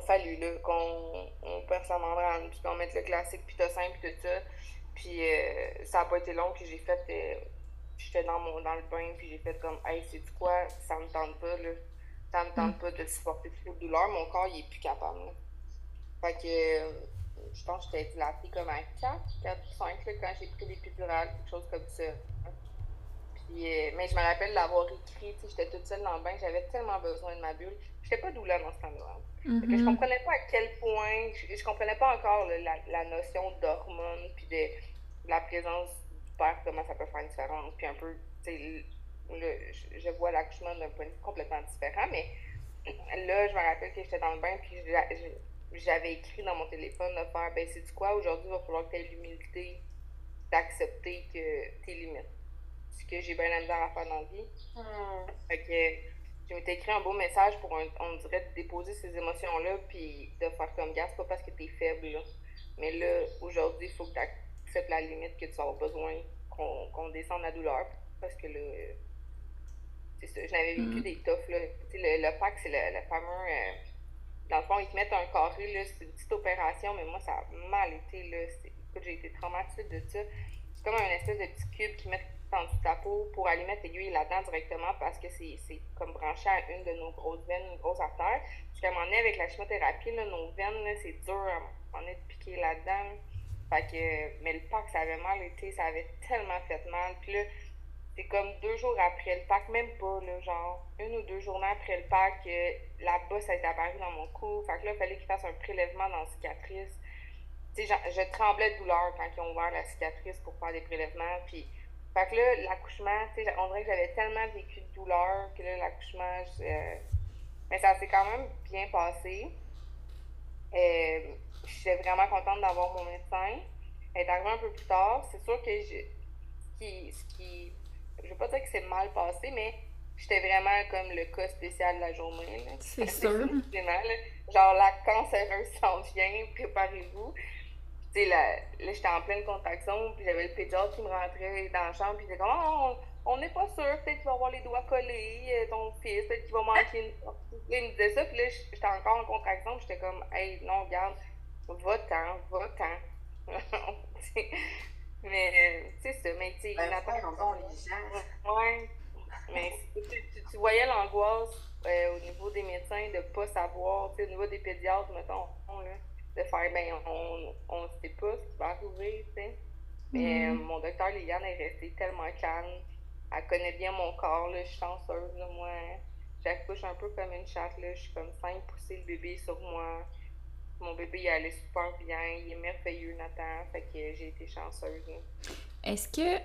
fallu là, qu'on on perce la membrane, puis qu'on mette le classique pitocin, puis tout ça. Puis euh, ça n'a pas été long, puis j'ai fait. euh, J'étais dans, mon, dans le bain, puis j'ai fait comme, hey, c'est quoi, ça me tente pas, là. Ça me tente pas de supporter trop de douleur, mon corps, il est plus capable, là. Fait que, euh, je pense que j'étais dilatée comme à 4, 4 ou 5, là, quand j'ai pris l'épidurale, quelque chose comme ça. Puis, euh, mais je me rappelle l'avoir écrit, tu sais, j'étais toute seule dans le bain, j'avais tellement besoin de ma bulle. J'étais pas doula dans ce temps-là. Fait que je Mhm. comprenais pas à quel point, je, je comprenais pas encore là, la, la notion d'hormones, puis de, de la présence du père, comment ça peut faire une différence, puis un peu, tu sais, je, vois l'accouchement d'un point de vue complètement différent, mais là, je me rappelle que j'étais dans le bain, puis j'avais écrit dans mon téléphone de faire, ben, c'est du quoi, aujourd'hui, il va falloir que tu aies l'humilité d'accepter que tes limites. Ce que j'ai bien la misère à faire dans la vie. Hmm. Fait que je m'étais écrit un beau message pour, un- on dirait, de déposer ces émotions-là, puis de faire comme gars, c'est pas parce que t'es faible, là. Mais là, aujourd'hui, il faut que tu acceptes la limite que tu avoir besoin qu'on descende la douleur. Parce que là, c'est ça, je n'avais vécu mm. des toughs, là. Le, le pack, c'est le, le, fameux. Euh, dans le fond, ils te mettent un carré, là, c'est une petite opération, mais moi, ça a mal été, là. Écoute, j'ai été traumatisée de ça. C'est comme un espèce de petit cube qui met dans peau pour aller mettre l'aiguille là-dedans directement parce que c'est comme branché à une de nos grosses veines, une grosse artère. Puis à un moment donné, avec la chimiothérapie, là, nos veines, c'est dur à un de piquer là-dedans. Fait que, mais le pack, ça avait mal été, ça avait tellement fait mal. Puis là, c'est comme deux jours après le pack, même pas, là, genre, une ou deux journées après le pack, euh, la bosse a été apparue dans mon cou. Fait que là, il fallait qu'il fasse un prélèvement dans la cicatrice. Tu sais, je tremblais de douleur quand ils ont ouvert la cicatrice pour faire des prélèvements. Puis fait que là, l'accouchement, tu sais, on dirait que j'avais tellement vécu de douleur que là, l'accouchement, mais ça s'est quand même bien passé. Euh, j'étais vraiment contente d'avoir mon médecin. Elle est arrivée un peu plus tard. C'est sûr que je, ce qui, ce qui, je veux pas dire que c'est mal passé, mais j'étais vraiment comme le cas spécial de la journée. C'est sûr. Genre, la cancéreuse s'en vient, préparez-vous là, là j'étais en pleine contraction, puis j'avais le pédiatre qui me rentrait dans la chambre, puis il était comme, oh, on n'est pas sûr, peut-être qu'il va avoir les doigts collés, euh, ton fils, peut-être qu'il va manquer une. il me disait ça, puis là, j'étais encore en contraction, puis j'étais comme, hey, non, regarde, va-t'en, va-t'en. mais, c'est ça, mais tu sais, ben, les gens. Ouais. Mais tu, voyais l'angoisse euh, au niveau des médecins de ne pas savoir, tu sais, au niveau des pédiatres, mettons, là de faire, ben, on ne sait pas ce qui va arriver, tu sais. Mais euh, mm-hmm. mon docteur Liliane est restée tellement calme. Elle connaît bien mon corps, là, je suis chanceuse, là, moi. J'accouche un peu comme une chatte, là. Je suis comme simple pousser le bébé sur moi. Mon bébé, il allait super bien. Il est merveilleux, Nathan. Fait que j'ai été chanceuse, Est-ce que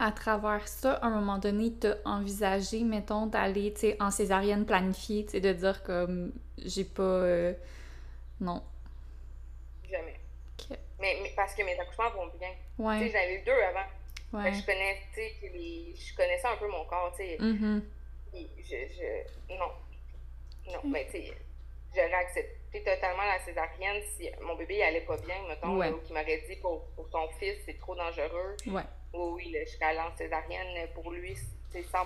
à travers ça, à un moment donné, tu as envisagé, mettons, d'aller en césarienne planifiée, de dire comme j'ai pas. Euh, non? Mais, parce que mes accouchements vont bien. Ouais. Tu sais, j'avais eu deux avant. Ouais. je connais, connaissais un peu mon corps, tu sais. Mm-hmm. Je, je, non. Non, mais tu sais, j'aurais accepté totalement la césarienne si mon bébé allait pas bien, mettons, ou qu'il m'aurait dit pour, pour ton fils, c'est trop dangereux. Ouais. Oui, oui, je serais allée en césarienne, pour lui, c'est 100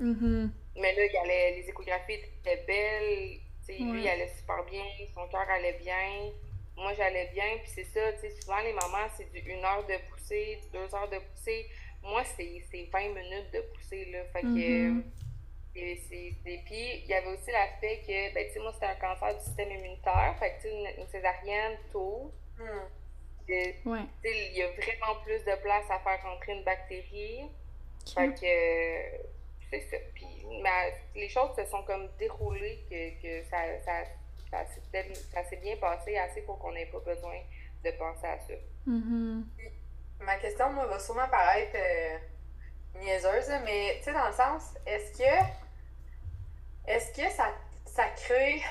mm-hmm. Mais là, il allait, les échographies étaient belles, tu sais, lui, il allait super bien, son cœur allait bien moi j'allais bien, puis c'est ça, tu sais, souvent les mamans, c'est du une heure de poussée, deux heures de poussée. Moi, c'est 20 minutes de poussée, là. Fait que. Mm-hmm. c'est Puis, il y avait aussi l'aspect que, ben, tu sais, moi, c'était un cancer du système immunitaire. Fait que, tu sais, une, césarienne tôt. Mm. ouais. Tu sais, il y a vraiment plus de place à faire rentrer une bactérie. Fait que. c'est ça. Puis, les choses se sont comme déroulées que, que ça, ça ça s'est bien passé assez pour qu'on n'ait pas besoin de penser à ça. Mm-hmm. Ma question, moi, va sûrement paraître euh, niaiseuse, mais tu sais, dans le sens, est-ce que est-ce que ça, ça crée.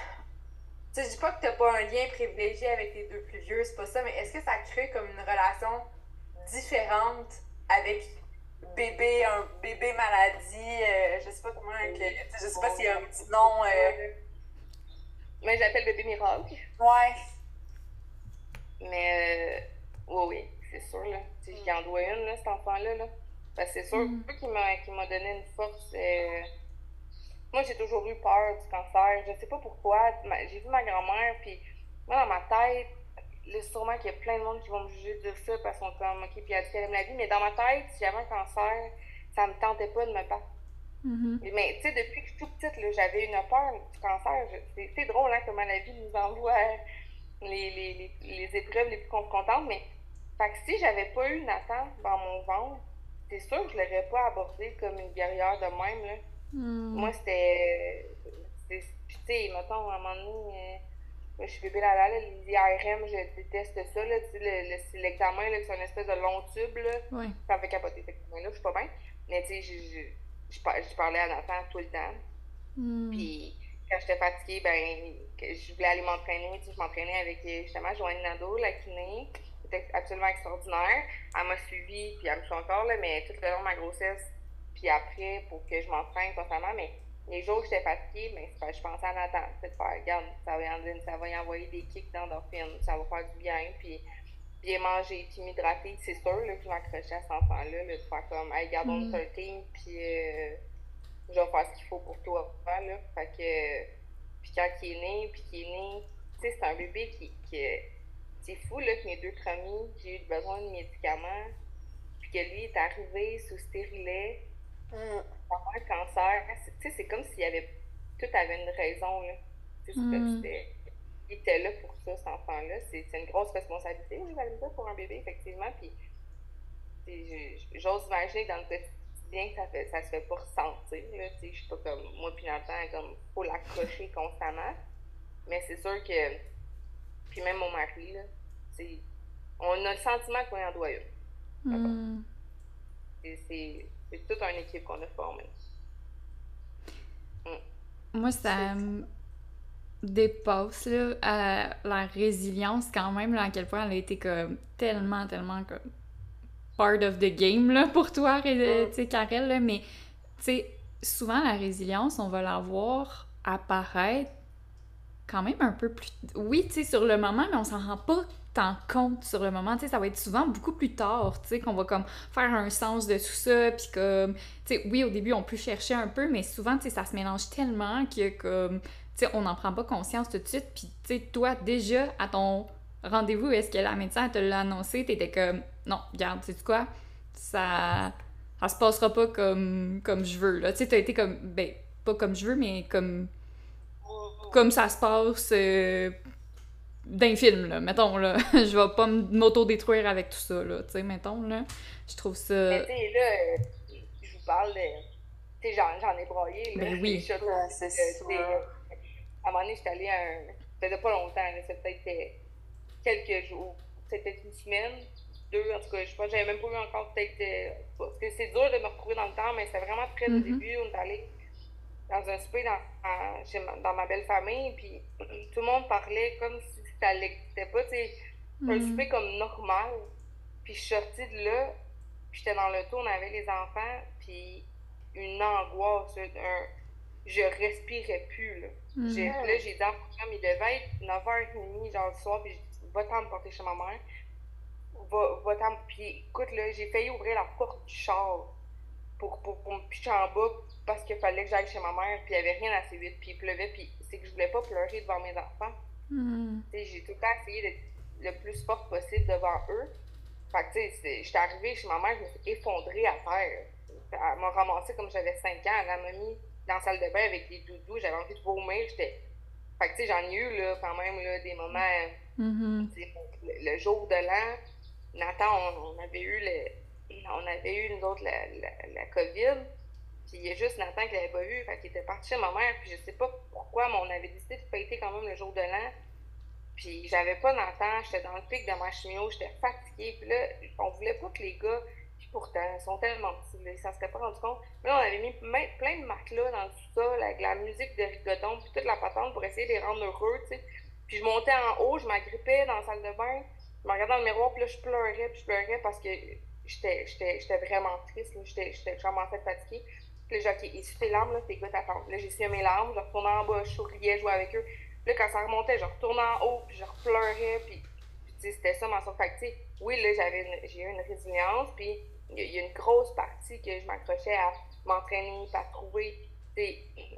Tu sais, je dis pas que t'as pas un lien privilégié avec les deux plus vieux, c'est pas ça, mais est-ce que ça crée comme une relation différente avec bébé, un bébé maladie, euh, je sais pas comment, je sais pas s'il y a un petit nom. Euh, mais j'appelle bébé miracle. Ouais. Mais, euh, oui, oui, c'est sûr, là. Si mm. en dois une, là, cet enfant-là, là. Parce que c'est sûr mm. qu'il m'a donné une force. Euh, moi, j'ai toujours eu peur du cancer. Je sais pas pourquoi. J'ai vu ma grand-mère, puis moi, dans ma tête, là, sûrement qu'il y a plein de monde qui vont me juger de dire ça parce qu'on comme, OK, puis elle dit qu'elle aime la vie. Mais dans ma tête, si j'avais un cancer, ça me tentait pas de me battre Mm-hmm. Mais tu sais, depuis que je suis toute petite, j'avais une peur du cancer. C'est drôle hein, comment la vie nous envoie les, les, les, épreuves les plus confrontantes. Mais fait que si j'avais pas eu Nathan dans mon ventre, c'est sûr que je l'aurais pas abordé comme une guerrière de même. Là. Mm. Moi, c'était. Tu sais, mettons, à un moment donné. Euh, je suis bébé là, là, l'IRM, je déteste ça. Là, l'examen, c'est une espèce de long tube. Là. Oui. Ça fait capoter. Que, là, je suis pas bien. Mais tu sais, je je, parlais à Nathan tout le temps. Hmm. Puis quand j'étais fatiguée, ben, je voulais aller m'entraîner. je m'entraînais avec justement Joanne Nadeau, la kiné. C'était absolument extraordinaire. Elle m'a suivie, puis elle me suit encore, là, mais tout le long de ma grossesse, puis après, pour que je m'entraîne constamment. Mais les jours où j'étais fatiguée, ben, je pensais à Nathan. de faire, regarde, ça va, ça va y envoyer des kicks d'endorphine, ça va faire du bien. Puis bien manger puis m'hydrater, c'est sûr là, que je m'accrochais à cet enfant-là, de faire comme, hey, gardons mm. le 13, puis euh, je vais faire ce qu'il faut pour toi. Là. Fait que, puis quand il est né, puis qu'il est né, tu sais, c'est un bébé qui, qui c'est fou, là, que mes deux premiers, j'ai eu besoin de médicaments, puis que lui est arrivé sous stérilet, mm. un cancer. Tu sais, c'est comme s'il y avait, tout avait une raison, là. Mm. Il était là pour ça, cet enfant-là. C'est une grosse responsabilité, dire, pour un bébé, effectivement. Puis, j'ose imaginer dans le quotidien que ça, fait, ça se fait pas ressentir. Là, je suis pas comme moi, puis Nathan, comme faut l'accrocher constamment. Mais c'est sûr que, puis même mon mari, là, on a le sentiment qu'on en doit une. C'est toute une équipe qu'on a formée. Mm. Moi, ça dépasse là, la résilience quand même, là, à quel point elle a été comme tellement, tellement comme part of the game là, pour toi, tu sais, Karel, là, mais tu sais, souvent la résilience, on va la voir apparaître quand même un peu plus... Oui, tu sais, sur le moment, mais on s'en rend pas tant compte sur le moment, tu sais, ça va être souvent beaucoup plus tard, tu sais, qu'on va comme faire un sens de tout ça, puis comme, tu sais, oui, au début, on peut chercher un peu, mais souvent, tu sais, ça se mélange tellement que comme, sais, on n'en prend pas conscience tout de suite, puis tu sais, toi, déjà, à ton rendez-vous, est-ce que la médecin te l'a annoncé, t'étais comme, non, regarde, tu sais quoi, ça, ça se passera pas comme, comme je veux, là, tu sais, t'as été comme, ben, pas comme je veux, mais comme, comme ça se passe euh, d'un film, là, mettons, là. je vais pas m'auto-détruire avec tout ça, là, tu sais, mettons, là. Je trouve ça... Mais tu sais, là, je vous parle de... Tu sais, j'en ai broyé, là. Ben oui. c'est À un moment donné, j'étais allée à un... Ça faisait pas longtemps, c'était peut-être euh, quelques jours. C'était une semaine, deux, en tout cas, je pense j'avais même pas eu encore peut-être... Euh, parce que c'est dur de me retrouver dans le temps, mais c'était vraiment très au mm-hmm. début, on est allé dans un souper dans, ma, dans ma belle famille, puis tout le monde parlait comme si ça l'existait pas, tu sais, un mm. souper comme normal. Puis je suis sortie de là, puis j'étais dans le tour, on avait les enfants, puis une angoisse, un, je respirais plus, là. Mm. J'ai, là, j'ai dit à mon il devait être 9h30, genre le soir, puis j'ai dit, va-t'en me porter chez ma mère. Va, va-t'en, puis écoute, là, j'ai failli ouvrir la porte du char pour, pour, pour me pitcher en bas parce qu'il fallait que j'aille chez ma mère, puis il n'y avait rien assez vite, puis il pleuvait, puis c'est que je voulais pas pleurer devant mes enfants. Hmm. J'ai tout le temps essayé d'être le plus fort possible devant eux. Fait que, tu sais, j'étais arrivée chez ma mère, je me suis effondrée à terre. Elle m'a ramassée comme j'avais 5 ans. Elle m'a mis dans la salle de bain avec des doudous. J'avais envie de vomir. J'étais. Fait que, tu sais, j'en ai eu, là, quand même, là, des moments. Mm-hmm. le, jour de l'an, Nathan, on, avait eu le. On avait eu, nous autres, la, la, COVID. Puis il y a juste Nathan qui l'avait pas vu, fait qu'il était parti chez ma mère, puis je sais pas pourquoi, mais on avait décidé de fêter quand même le jour de l'an. Puis j'avais pas Nathan, j'étais dans le pic de ma chimio, j'étais fatiguée, puis là, on voulait pas que les gars, pourtant, ils sont tellement petits, ils s'en seraient pas rendu compte. Mais là, on avait mis plein de matelas dans tout ça, avec la musique de rigodon, puis toute la patente pour essayer de les rendre heureux, tu sais. Puis je montais en haut, je m'agrippais dans la salle de bain, je me regardais dans le miroir, puis là, je pleurais, puis je pleurais parce que j'étais vraiment triste, j'étais vraiment fatiguée. Puis là, j'ai OK, essuie tes larmes, là, tes gars t'attendent. Là, j'ai essuyé mes larmes, je retournais en bas, je souriais, je jouais avec eux. Puis là, quand ça remontait, je retournais en haut, puis je repleurais, puis, puis c'était ça ma sorte. Fait oui, là, j'avais j'ai eu une résilience, puis il y, a une grosse partie que je m'accrochais à m'entraîner, à trouver.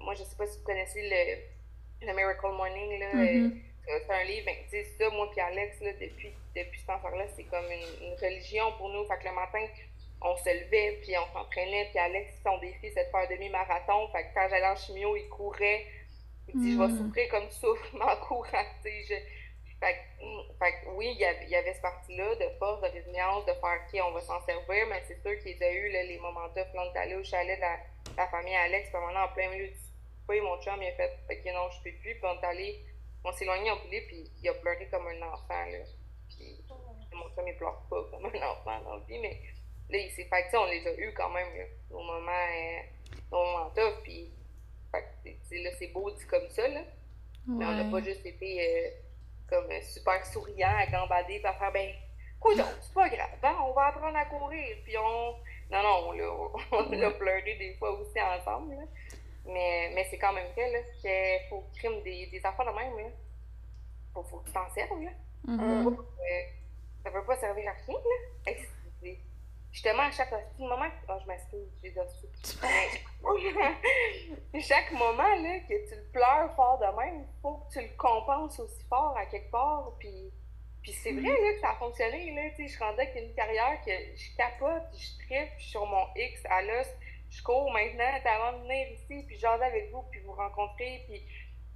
moi, je sais pas si vous connaissez le, le Miracle Morning, là. Mm-hmm. Euh, c'est un livre, ben, tu sais, ça, moi puis Alex, là, depuis, depuis cet enfant-là, c'est comme une, une, religion pour nous. Fait que le matin, on se levait, puis on s'entraînait, puis Alex, son défi, c'est de faire un demi-marathon. Fait que quand j'allais en chimio, il courait. Il dit, je vais hmm. souffrir comme ça, en courant, tu sais. Fait, fait que oui, il y, avait, il y avait cette partie-là de force, de résilience, de faire qui on va s'en servir, mais c'est sûr qu'il a eu là, les moments tough. Là, on est allé au chalet de la, famille Alex, puis maintenant, en plein milieu du souper, mon chum, il a fait, que non, je peux plus, puis on est allé, on s'est éloigné en poulet, puis il a pleuré comme un enfant, là. Puis mon chum, il pleure pas comme un enfant dans le vie, mais là, il s'est fait, on les a eus quand même, là, nos moments, euh, nos moments tough, puis là, c'est beau dit comme ça, là. Mais on n'a pas juste été euh, comme super souriant à gambader, à faire, ben, donc, c'est pas grave, hein, on va apprendre à courir, puis on... Non, non, on l'a, pleuré des fois aussi ensemble, là. Mais, mais c'est quand même vrai, là, qu'il faut crime des, des affaires de même, là. Faut, faut que tu t'en serves, là. Mm-hmm. Euh, ça veut pas servir à rien, là. Justement, à chaque moment, oh, je m'excuse, j'ai chaque moment là, que tu le pleures fort de même, il faut que tu le compenses aussi fort à quelque part. Puis, puis c'est vrai là, que ça a fonctionné. Là, je suis rendue avec une carrière que je capote, je tripe, je suis sur mon X à l'os. Je cours maintenant avant de venir ici, puis j'en avec vous, puis vous rencontrer. Puis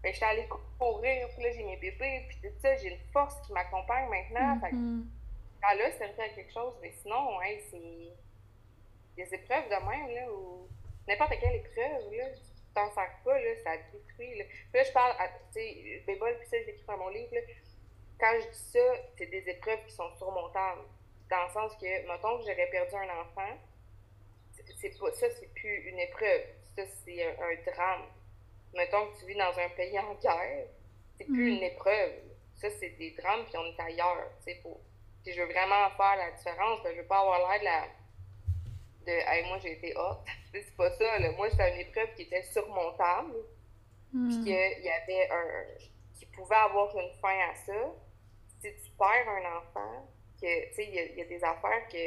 ben, je suis allée courir, puis là j'ai mes bébés, puis tout ça, j'ai une force qui m'accompagne maintenant. Mhm. quand là, c'est à quelque chose, mais sinon, hey, c'est des épreuves de même, là, ou n'importe quelle épreuve, là, tu t'en sers pas, là, ça détruit, là. Puis là, je parle, tu sais, Bébol, puis ça, je l'écris dans mon livre, là, quand je dis ça, c'est des épreuves qui sont surmontables, dans le sens que, mettons que j'aurais perdu un enfant, c'est- pas, ça, c'est plus une épreuve, ça, c'est un, un drame. Mettons que tu vis dans un pays en guerre, c'est plus Mhm. une épreuve, ça, c'est des drames, puis on est ailleurs, tu sais, pour... Puis je veux vraiment faire la différence, ben, je veux pas avoir l'air de la de hey, moi j'ai été hot. c'est pas ça. Là. Moi, c'était une épreuve qui était surmontable. Puis Mhm. qu'il y avait un. qui pouvait avoir une fin à ça. Si tu perds un enfant, que tu sais, il y, a- il y a des affaires que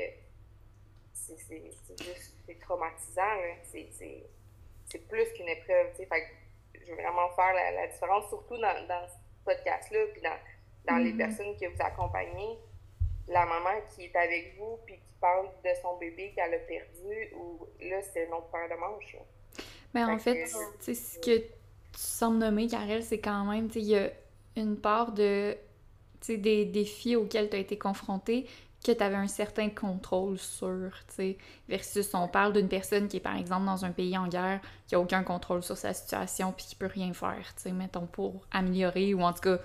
c'est juste c'est traumatisant. C'est- plus qu'une épreuve. tu sais. Fait que je veux vraiment faire la, la différence, surtout dans, dans ce podcast-là, puis dans, dans les Mhm. personnes que vous accompagnez. La maman qui est avec vous, puis qui parle de son bébé qu'elle a perdu, ou là, c'est notre paire de manches. là. Mais en Fait que- tu sais, ce que tu sembles nommer, Karel, c'est quand même, tu sais, il y a une part de, tu sais, des défis auxquels tu as été confronté que tu avais un certain contrôle sur, tu sais, versus on parle d'une personne qui est, par exemple, dans un pays en guerre, qui a aucun contrôle sur sa situation, puis qui peut rien faire, tu sais, mettons, pour améliorer, ou en tout cas,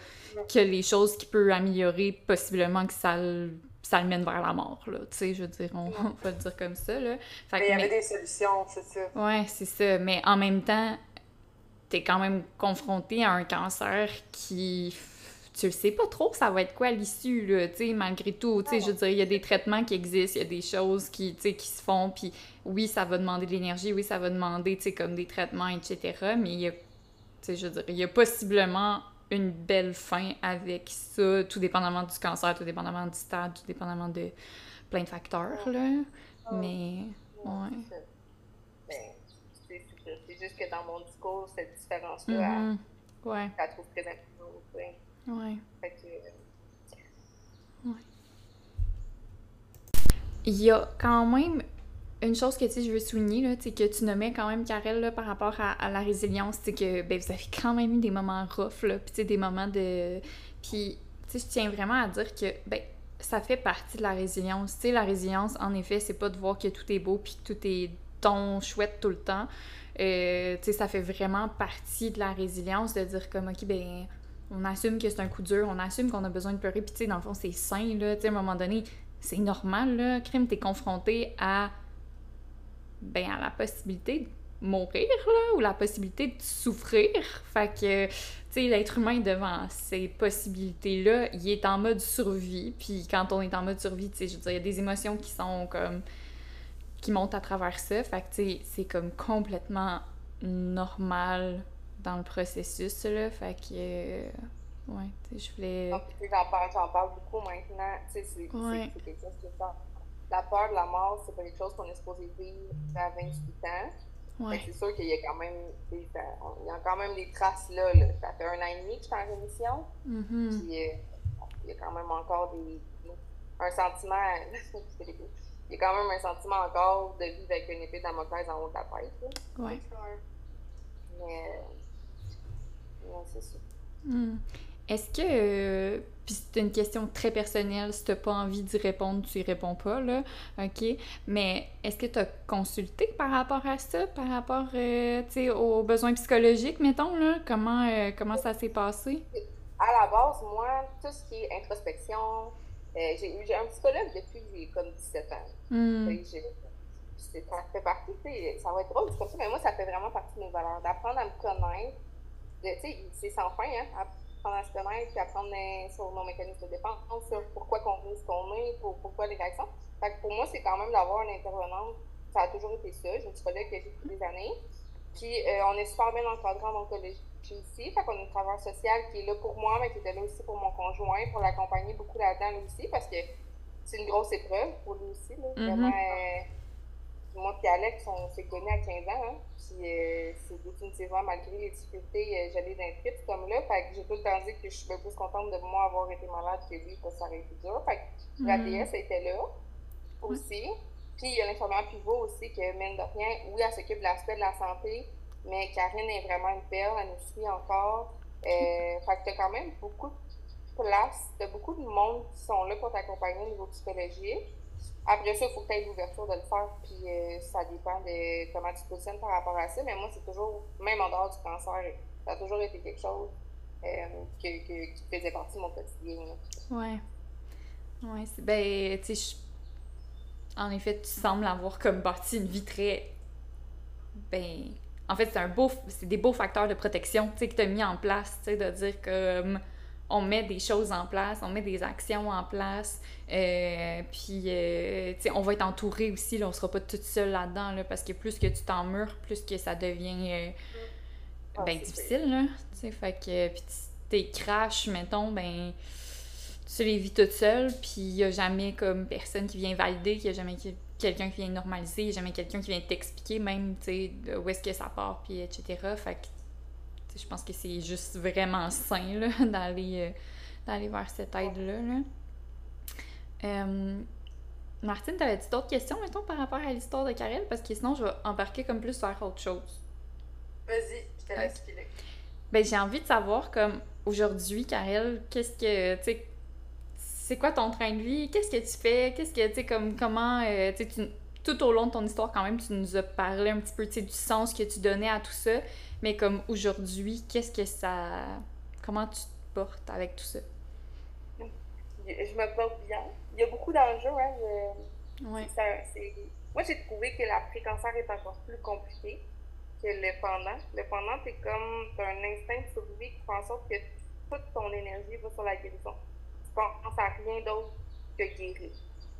que les choses qu'il peut améliorer, possiblement que ça le, ça le mène vers la mort, là, tu sais, je veux dire, on, on va le dire comme ça, là. Fait Mais il y avait des solutions, c'est ça. Ouais, c'est ça. Mais en même temps, t'es quand même confronté à un cancer qui. Tu le sais pas trop, ça va être quoi l'issue, là, tu sais, malgré tout. Tu sais, je veux dire, il y a des traitements qui existent, il y a des choses qui, tu sais, qui se font, puis oui, ça va demander de l'énergie, oui, ça va demander, tu sais, comme des traitements, etc. Mais il y a, tu sais, je veux dire, il y a possiblement une belle fin avec ça, tout dépendamment du cancer, tout dépendamment du stade, tout dépendamment de plein de facteurs, là. Mais, ouais. c'est ça. Ben, c'est ça. Juste que dans mon discours, cette différence-là. Ouais, elle, elle trouve très importante. Ouais. ouais. Fait que, euh, Il y a quand même une chose que tu sais, je veux souligner, là, que tu nommais quand même, Karel, là, par rapport à, à la résilience, c'est que ben, vous avez quand même eu des moments rough, là, puis tu sais, des moments de... Puis, tu sais, je tiens vraiment à dire que, ben, ça fait partie de la résilience. Tu sais, la résilience, en effet, c'est pas de voir que tout est beau puis que tout est ton chouette tout le temps. Euh, tu sais, ça fait vraiment partie de la résilience de dire comme, OK, ben, on assume que c'est un coup dur, on assume qu'on a besoin de pleurer, puis tu dans le fond, c'est sain, là, tu sais, à un moment donné, c'est normal, là, crime, t'es confronté à, ben, à la possibilité de mourir, là, ou la possibilité de souffrir, fait que, tu sais, l'être humain devant ces possibilités-là, il est en mode survie, puis quand on est en mode survie, tu sais, je veux dire, il y a des émotions qui sont comme, qui montent à travers ça, fait que, tu sais, c'est comme complètement normal dans le processus, là, fait que, euh, ouais, tu sais, je voulais... sais, j'en parle, parle beaucoup maintenant. Tu sais, c'est Ouais. quelque chose qui est fort. La peur de la mort, c'est pas quelque chose qu'on est supposé vivre à 28 ans. Ouais. C'est sûr qu'il y a quand même des, ça- il y a quand même des traces là, là. Ça fait un an et demi que je suis en rémission. Mhm. Puis euh, il y a quand même encore des, un sentiment. il y a quand même un sentiment encore de vivre avec une épée de Damoclès en haut de la tête. là. Ouais. Mais, euh, ouais, c'est ça. Hmm. Est-ce que, euh, puis c'est une question très personnelle, si t'as pas envie d'y répondre, tu y réponds pas, là, ok, mais est-ce que t'as consulté par rapport à ça, par rapport, euh, tu sais, aux besoins psychologiques, mettons, là, comment, euh, comment ça s'est passé? À la base, moi, tout ce qui est introspection, euh, j'ai eu j'ai un psychologue depuis comme 17 ans. Hmm. J'ai- Ça fait partie, ça va être drôle, c'est comme ça, mais moi, ça fait vraiment partie de mes valeurs. D'apprendre à me connaître, c'est sans fin, hein, apprendre à se connaître, puis apprendre sur nos mécanismes de défense, sur pourquoi qu'on est ce qu'on est, pour, pourquoi les réactions. Fait que pour moi, c'est quand même d'avoir une intervenante, ça a toujours été ça, j'ai une psychologue que j'ai depuis des années. Puis euh, on est super bien encadré en oncologie ici, fait qu'on a une travailleur social qui est là pour moi, mais qui était là aussi pour mon conjoint, pour l'accompagner beaucoup là-dedans aussi, parce que c'est une grosse épreuve pour lui aussi, là, Mhm. vraiment... euh, moi et Alex, on s'est connus à 15 ans, hein, puis euh, c'est définitivement, malgré les difficultés, euh, j'allais d'un trip comme là, fait que j'ai tout le temps dit que je suis bien plus contente de moi avoir été malade que lui, parce que ça aurait été dur. Fait que la mm-hmm. DS était là aussi. Puis il y a l'infirmière pivot aussi, que mine de rien, oui, elle s'occupe de l'aspect de la santé, mais Karine est vraiment une perle, elle nous suit encore. Euh, fait que t'as quand même beaucoup de place, t'as beaucoup de monde qui sont là pour t'accompagner au niveau psychologique. Après ça, il faut que tu aies l'ouverture de le faire, puis euh, ça dépend de comment tu te positionnes par rapport à ça. Mais moi, c'est toujours, même en dehors du cancer, ça a toujours été quelque chose euh, que, qui faisait partie de mon quotidien. Oui. Oui, c'est ben, tu sais, en effet, tu sembles avoir comme bâti une vie très. Ben. En fait, c'est un beau. C'est des beaux facteurs de protection, tu sais, que tu as mis en place, tu sais, de dire que on met des choses en place, on met des actions en place, euh, puis euh, on va être entouré aussi, là, on sera pas toute seule là-dedans, là, parce que plus que tu t'emmures, plus que ça devient euh, ah, ben, difficile, là, fait que, puis tes crashs, mettons, ben, tu les vis toute seule, puis il y a jamais comme personne qui vient valider, il y a jamais quelqu'un qui vient normaliser, il y a jamais quelqu'un qui vient t'expliquer même, tu sais, où est-ce que ça part, puis etc., fait que je pense que c'est juste vraiment sain d'aller euh, d'aller vers cette aide-là. Là. Euh, Martine, t'avais-tu d'autres questions, mettons, par rapport à l'histoire de Karel? Parce que sinon, je vais embarquer comme plus vers autre chose. Vas-y, je te laisse Ben, j'ai envie de savoir, comme, aujourd'hui, Karel, qu'est-ce que, tu sais, c'est quoi ton train de vie? Qu'est-ce que tu fais? Qu'est-ce que, tu sais, comme, comment, euh, tu tout au long de ton histoire, quand même, tu nous as parlé un petit peu, du sens que tu donnais à tout ça. Mais comme aujourd'hui, qu'est-ce que ça. Comment tu te portes avec tout ça? Je me porte bien. Il y a beaucoup d'enjeux. Hein, Moi, j'ai trouvé que l'après-cancer est encore plus compliqué que le pendant. Le pendant, c'est comme un instinct de survie qui fait en sorte que toute ton énergie va sur la guérison. Tu penses à rien d'autre que guérir.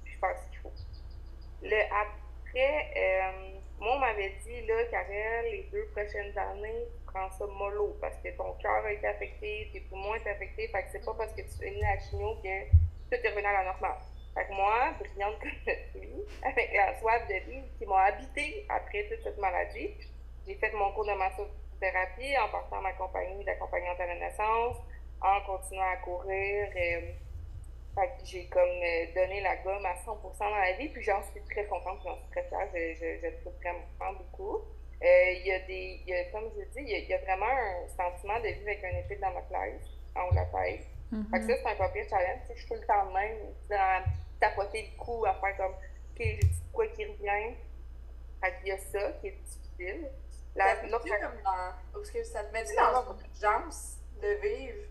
Puis faire ce qu'il faut. Le après, euh, moi, on m'avait dit, là, Karel, les deux prochaines années, prends ça mollo parce que ton cœur a été affecté, tes poumons été affectés. Fait que c'est pas parce que tu fais la chimio que tout est revenu à la normale. Fait que moi, brillante comme je suis, avec la soif de vie qui m'a habité après toute cette maladie, j'ai fait mon cours de massothérapie en partant ma compagnie d'accompagnante à la naissance, en continuant à courir. Que j'ai comme euh, donné la gomme à 100% dans la vie, puis j'en suis très contente, j'en suis très fière, je, je, je trouve vraiment beaucoup. Euh, il y a des, y a, comme je dis, il y, a, vraiment un sentiment de vivre avec un épée dans ma classe, en haut de la tête. Mm Fait que ça, c'est un papier challenge. Je suis tout le temps de même, dans tapoter le cou, à faire comme, OK, j'ai dit quoi qui revient. Fait qu'il y a ça qui est difficile. La, ça l'autre comme dans, parce que ça te met dans l'urgence de vivre.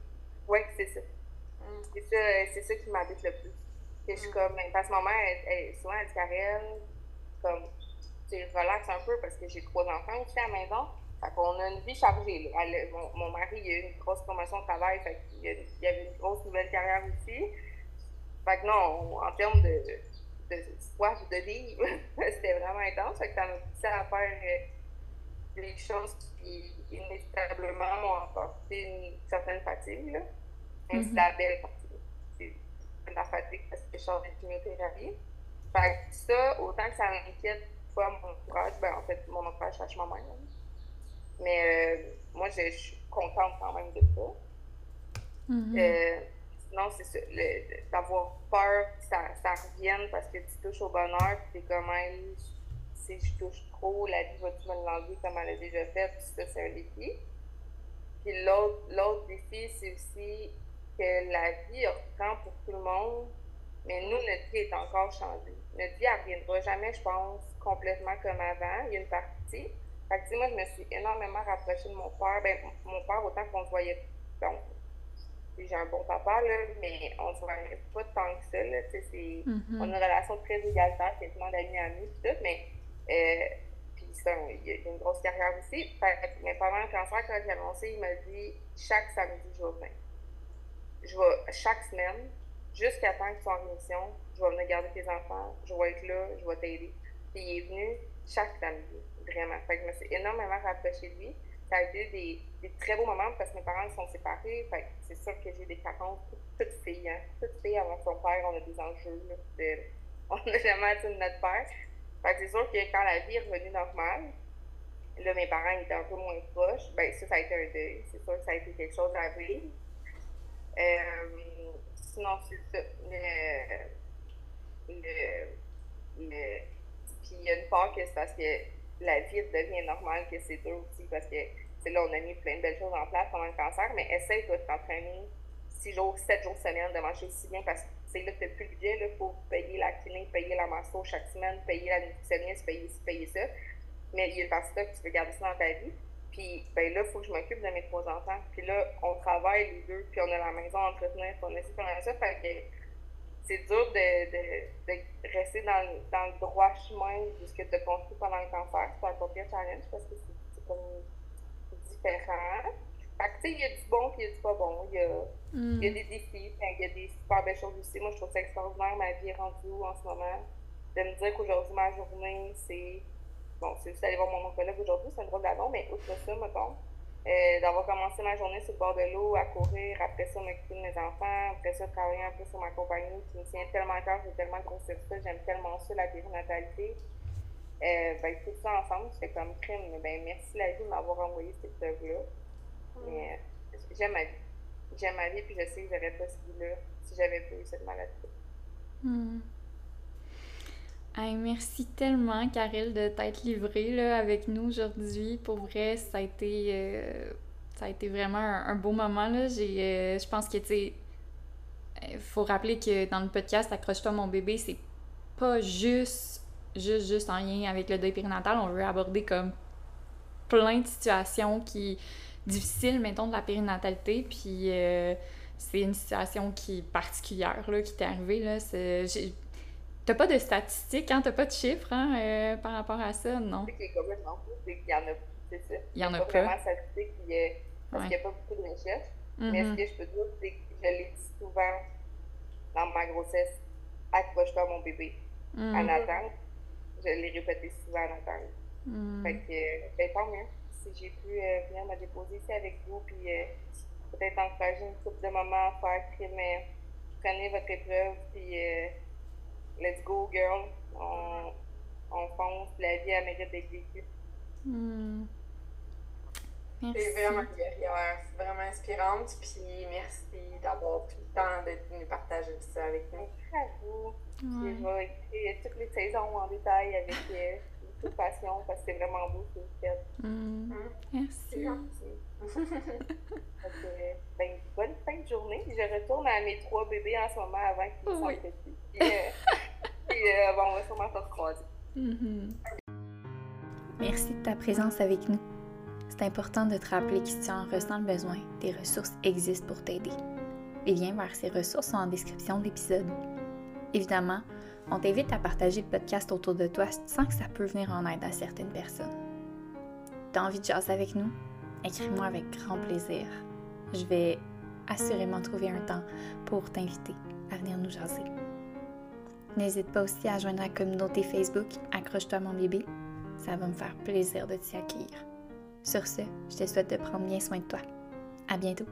Oui, c'est ça. C'est ça, c'est ça qui m'habite le plus. Que je suis mm. comme, parce que elle, elle, souvent, elle dit Karen, comme, tu un peu parce que j'ai trois enfants aussi à la maison. Fait qu'on a une vie chargée. mon, mon, mari, il a eu une grosse promotion de travail, fait qu'il y avait une grosse nouvelle carrière aussi. Fait que non, en termes de, de, soif de vivre, c'était vraiment intense. Fait que ça m'a poussé à faire euh, des choses qui, inévitablement, m'ont apporté une certaine fatigue. Là. Mm-hmm. C'est la belle partie. C'est la fatigue parce que je change de chimiothérapie. Fait que ça, autant que ça m'inquiète, fois mon entourage, ben en fait, mon entourage cherche ma mère. Mais euh, moi, je, suis contente quand même de ça. Mm-hmm. euh, sinon, c'est ça, d'avoir peur que ça, ça, revienne parce que tu touches au bonheur, puis t'es comme, si je touche trop, la vie va-tu me l'enlever comme elle a déjà fait, ça, c'est un défi. Puis l'autre défi, c'est aussi que la vie reprend pour tout le monde, mais nous, notre vie est encore changée. Notre vie, elle ne reviendra jamais, je pense, complètement comme avant. Il y a une partie. Fait que, moi, je me suis énormément rapprochée de mon père. Ben, mon père, autant qu'on se voyait. Donc, j'ai un bon papa, là, mais on se voyait pas tant que ça. Là, mm-hmm. On a une relation très égalitaire, quasiment d'amis à amis, tout, mais. Euh, puis il y a une grosse carrière aussi. Fait, mais pendant le cancer, quand j'ai annoncé, il m'a dit chaque samedi, je vais venir je vais, chaque semaine, jusqu'à temps que tu sois en mission, je vais venir garder tes enfants, je vais être là, je vais t'aider. Puis il est venu chaque samedi, vraiment. Fait que je me suis énormément rapprochée de lui. Ça a été des, très beaux moments parce que mes parents sont séparés. Fait que c'est sûr que j'ai des carences, toutes filles, hein. Toutes filles avant son père, on a des enjeux. on n'a jamais de notre père. Fait c'est sûr que quand la vie est revenue normale, là, mes parents étaient un peu moins proches, ben ça, ça a été un deuil. C'est sûr que ça a été quelque chose à vivre. Euh, sinon, c'est ça. Le, le, puis il y a une part que c'est parce que la vie devient normale, que c'est dur aussi, parce que là, on a mis plein de belles choses en place pendant le cancer, mais essaye de t'entraîner 6 jours, 7 jours semaine, de manger aussi bien, parce que c'est là que tu n'as plus le budget, faut payer la clinique, payer la masso chaque semaine, payer la nutritionniste, payer ci, payer ça. Mais il y a là que tu veux garder ça dans ta vie. Puis ben là, il faut que je m'occupe de mes trois enfants. Puis là, on travaille les deux, puis on a la maison à entretenir, puis on essaie de ça. Fait que c'est dur de, de, de, rester dans, dans le droit chemin de ce que tu as construit pendant le cancer. C'est un pire challenge parce que c'est comme différent. Fait que, tu sais, il y a du bon puis il y a du pas bon. Il y a, y a mm. des défis, il y a des super belles choses aussi. Moi, je trouve ça extraordinaire, ma vie est rendue en ce moment. De me dire qu'aujourd'hui, ma journée, c'est. Bon, c'est juste aller voir mon oncologue aujourd'hui, c'est un drôle d'avant, mais outre ça, mettons. Euh, d'avoir commencé ma journée sur le bord de l'eau, à courir, après ça, m'occuper de mes enfants, après ça, travailler un peu sur ma compagnie qui me tient tellement à cœur, j'ai tellement grossir ça, j'aime tellement ça, la périnatalité. Euh, ben, tout ça ensemble, c'est comme crime. Ben, merci la vie de m'avoir envoyé cette œuvre-là. Mais euh, j'aime ma vie. J'aime ma vie, puis je sais que j'aurais pas ce vie-là si j'avais pas eu cette maladie. Merci tellement, Karel, de t'être livrée là, avec nous aujourd'hui. Pour vrai, ça a été, euh, ça a été vraiment un, beau moment. Là. J'ai, euh, je pense que, tu il faut rappeler que dans le podcast Accroche-toi mon bébé, c'est pas juste, juste, en lien avec le deuil périnatal. On veut aborder comme plein de situations qui, difficile, mettons, de la périnatalité. Puis euh, c'est une situation qui est particulière, là, qui t'est arrivée. Là. T'as pas de statistiques, hein? T'as pas de chiffres hein, euh, par rapport à ça, non? C'est qu'il y en a, c'est ça. Il y en a, pas. pas. vraiment statistique, parce qu'il n'y a pas beaucoup de recherches. Mais ce mm-hmm. que je peux dire, c'est que je l'ai dit souvent dans ma grossesse, accroche-toi mon bébé. Mm-hmm. En attente, je l'ai répété souvent en attente. Mm. Fait que, ben, tant mieux si j'ai pu euh, venir me déposer ici avec vous, puis euh, peut-être encourager une couple de moments à faire mais prenez votre épreuve, puis euh, let's go, girl. On, on fonce, la vie, elle mérite d'être vécue. Hmm. C'est vraiment guerrière, c'est vraiment inspirante, puis merci d'avoir pris le temps d'être venu partager ça avec nous. Merci à vous. Ouais. Je vais écouter toutes les saisons en détail avec toute passion parce que c'est vraiment beau ce que vous faites. Merci. ben, bonne fin de journée. Je retourne à mes trois bébés en ce moment avant qu'ils soient petits. Euh, on sûrement. Mm-hmm. Merci de ta présence avec nous. C'est important de te rappeler que si tu en ressens le besoin, des ressources existent pour t'aider. Les liens vers ces ressources sont en description de l'épisode. Évidemment, on t'invite à partager le podcast autour de toi si tu sens que ça peut venir en aide à certaines personnes. T'as envie de jaser avec nous? Écris-moi avec grand plaisir. Je vais assurément trouver un temps pour t'inviter à venir nous jaser. N'hésite pas aussi à joindre la communauté Facebook Accroche-toi mon bébé. Ça va me faire plaisir de t'y accueillir. Sur ce, je te souhaite de prendre bien soin de toi. À bientôt!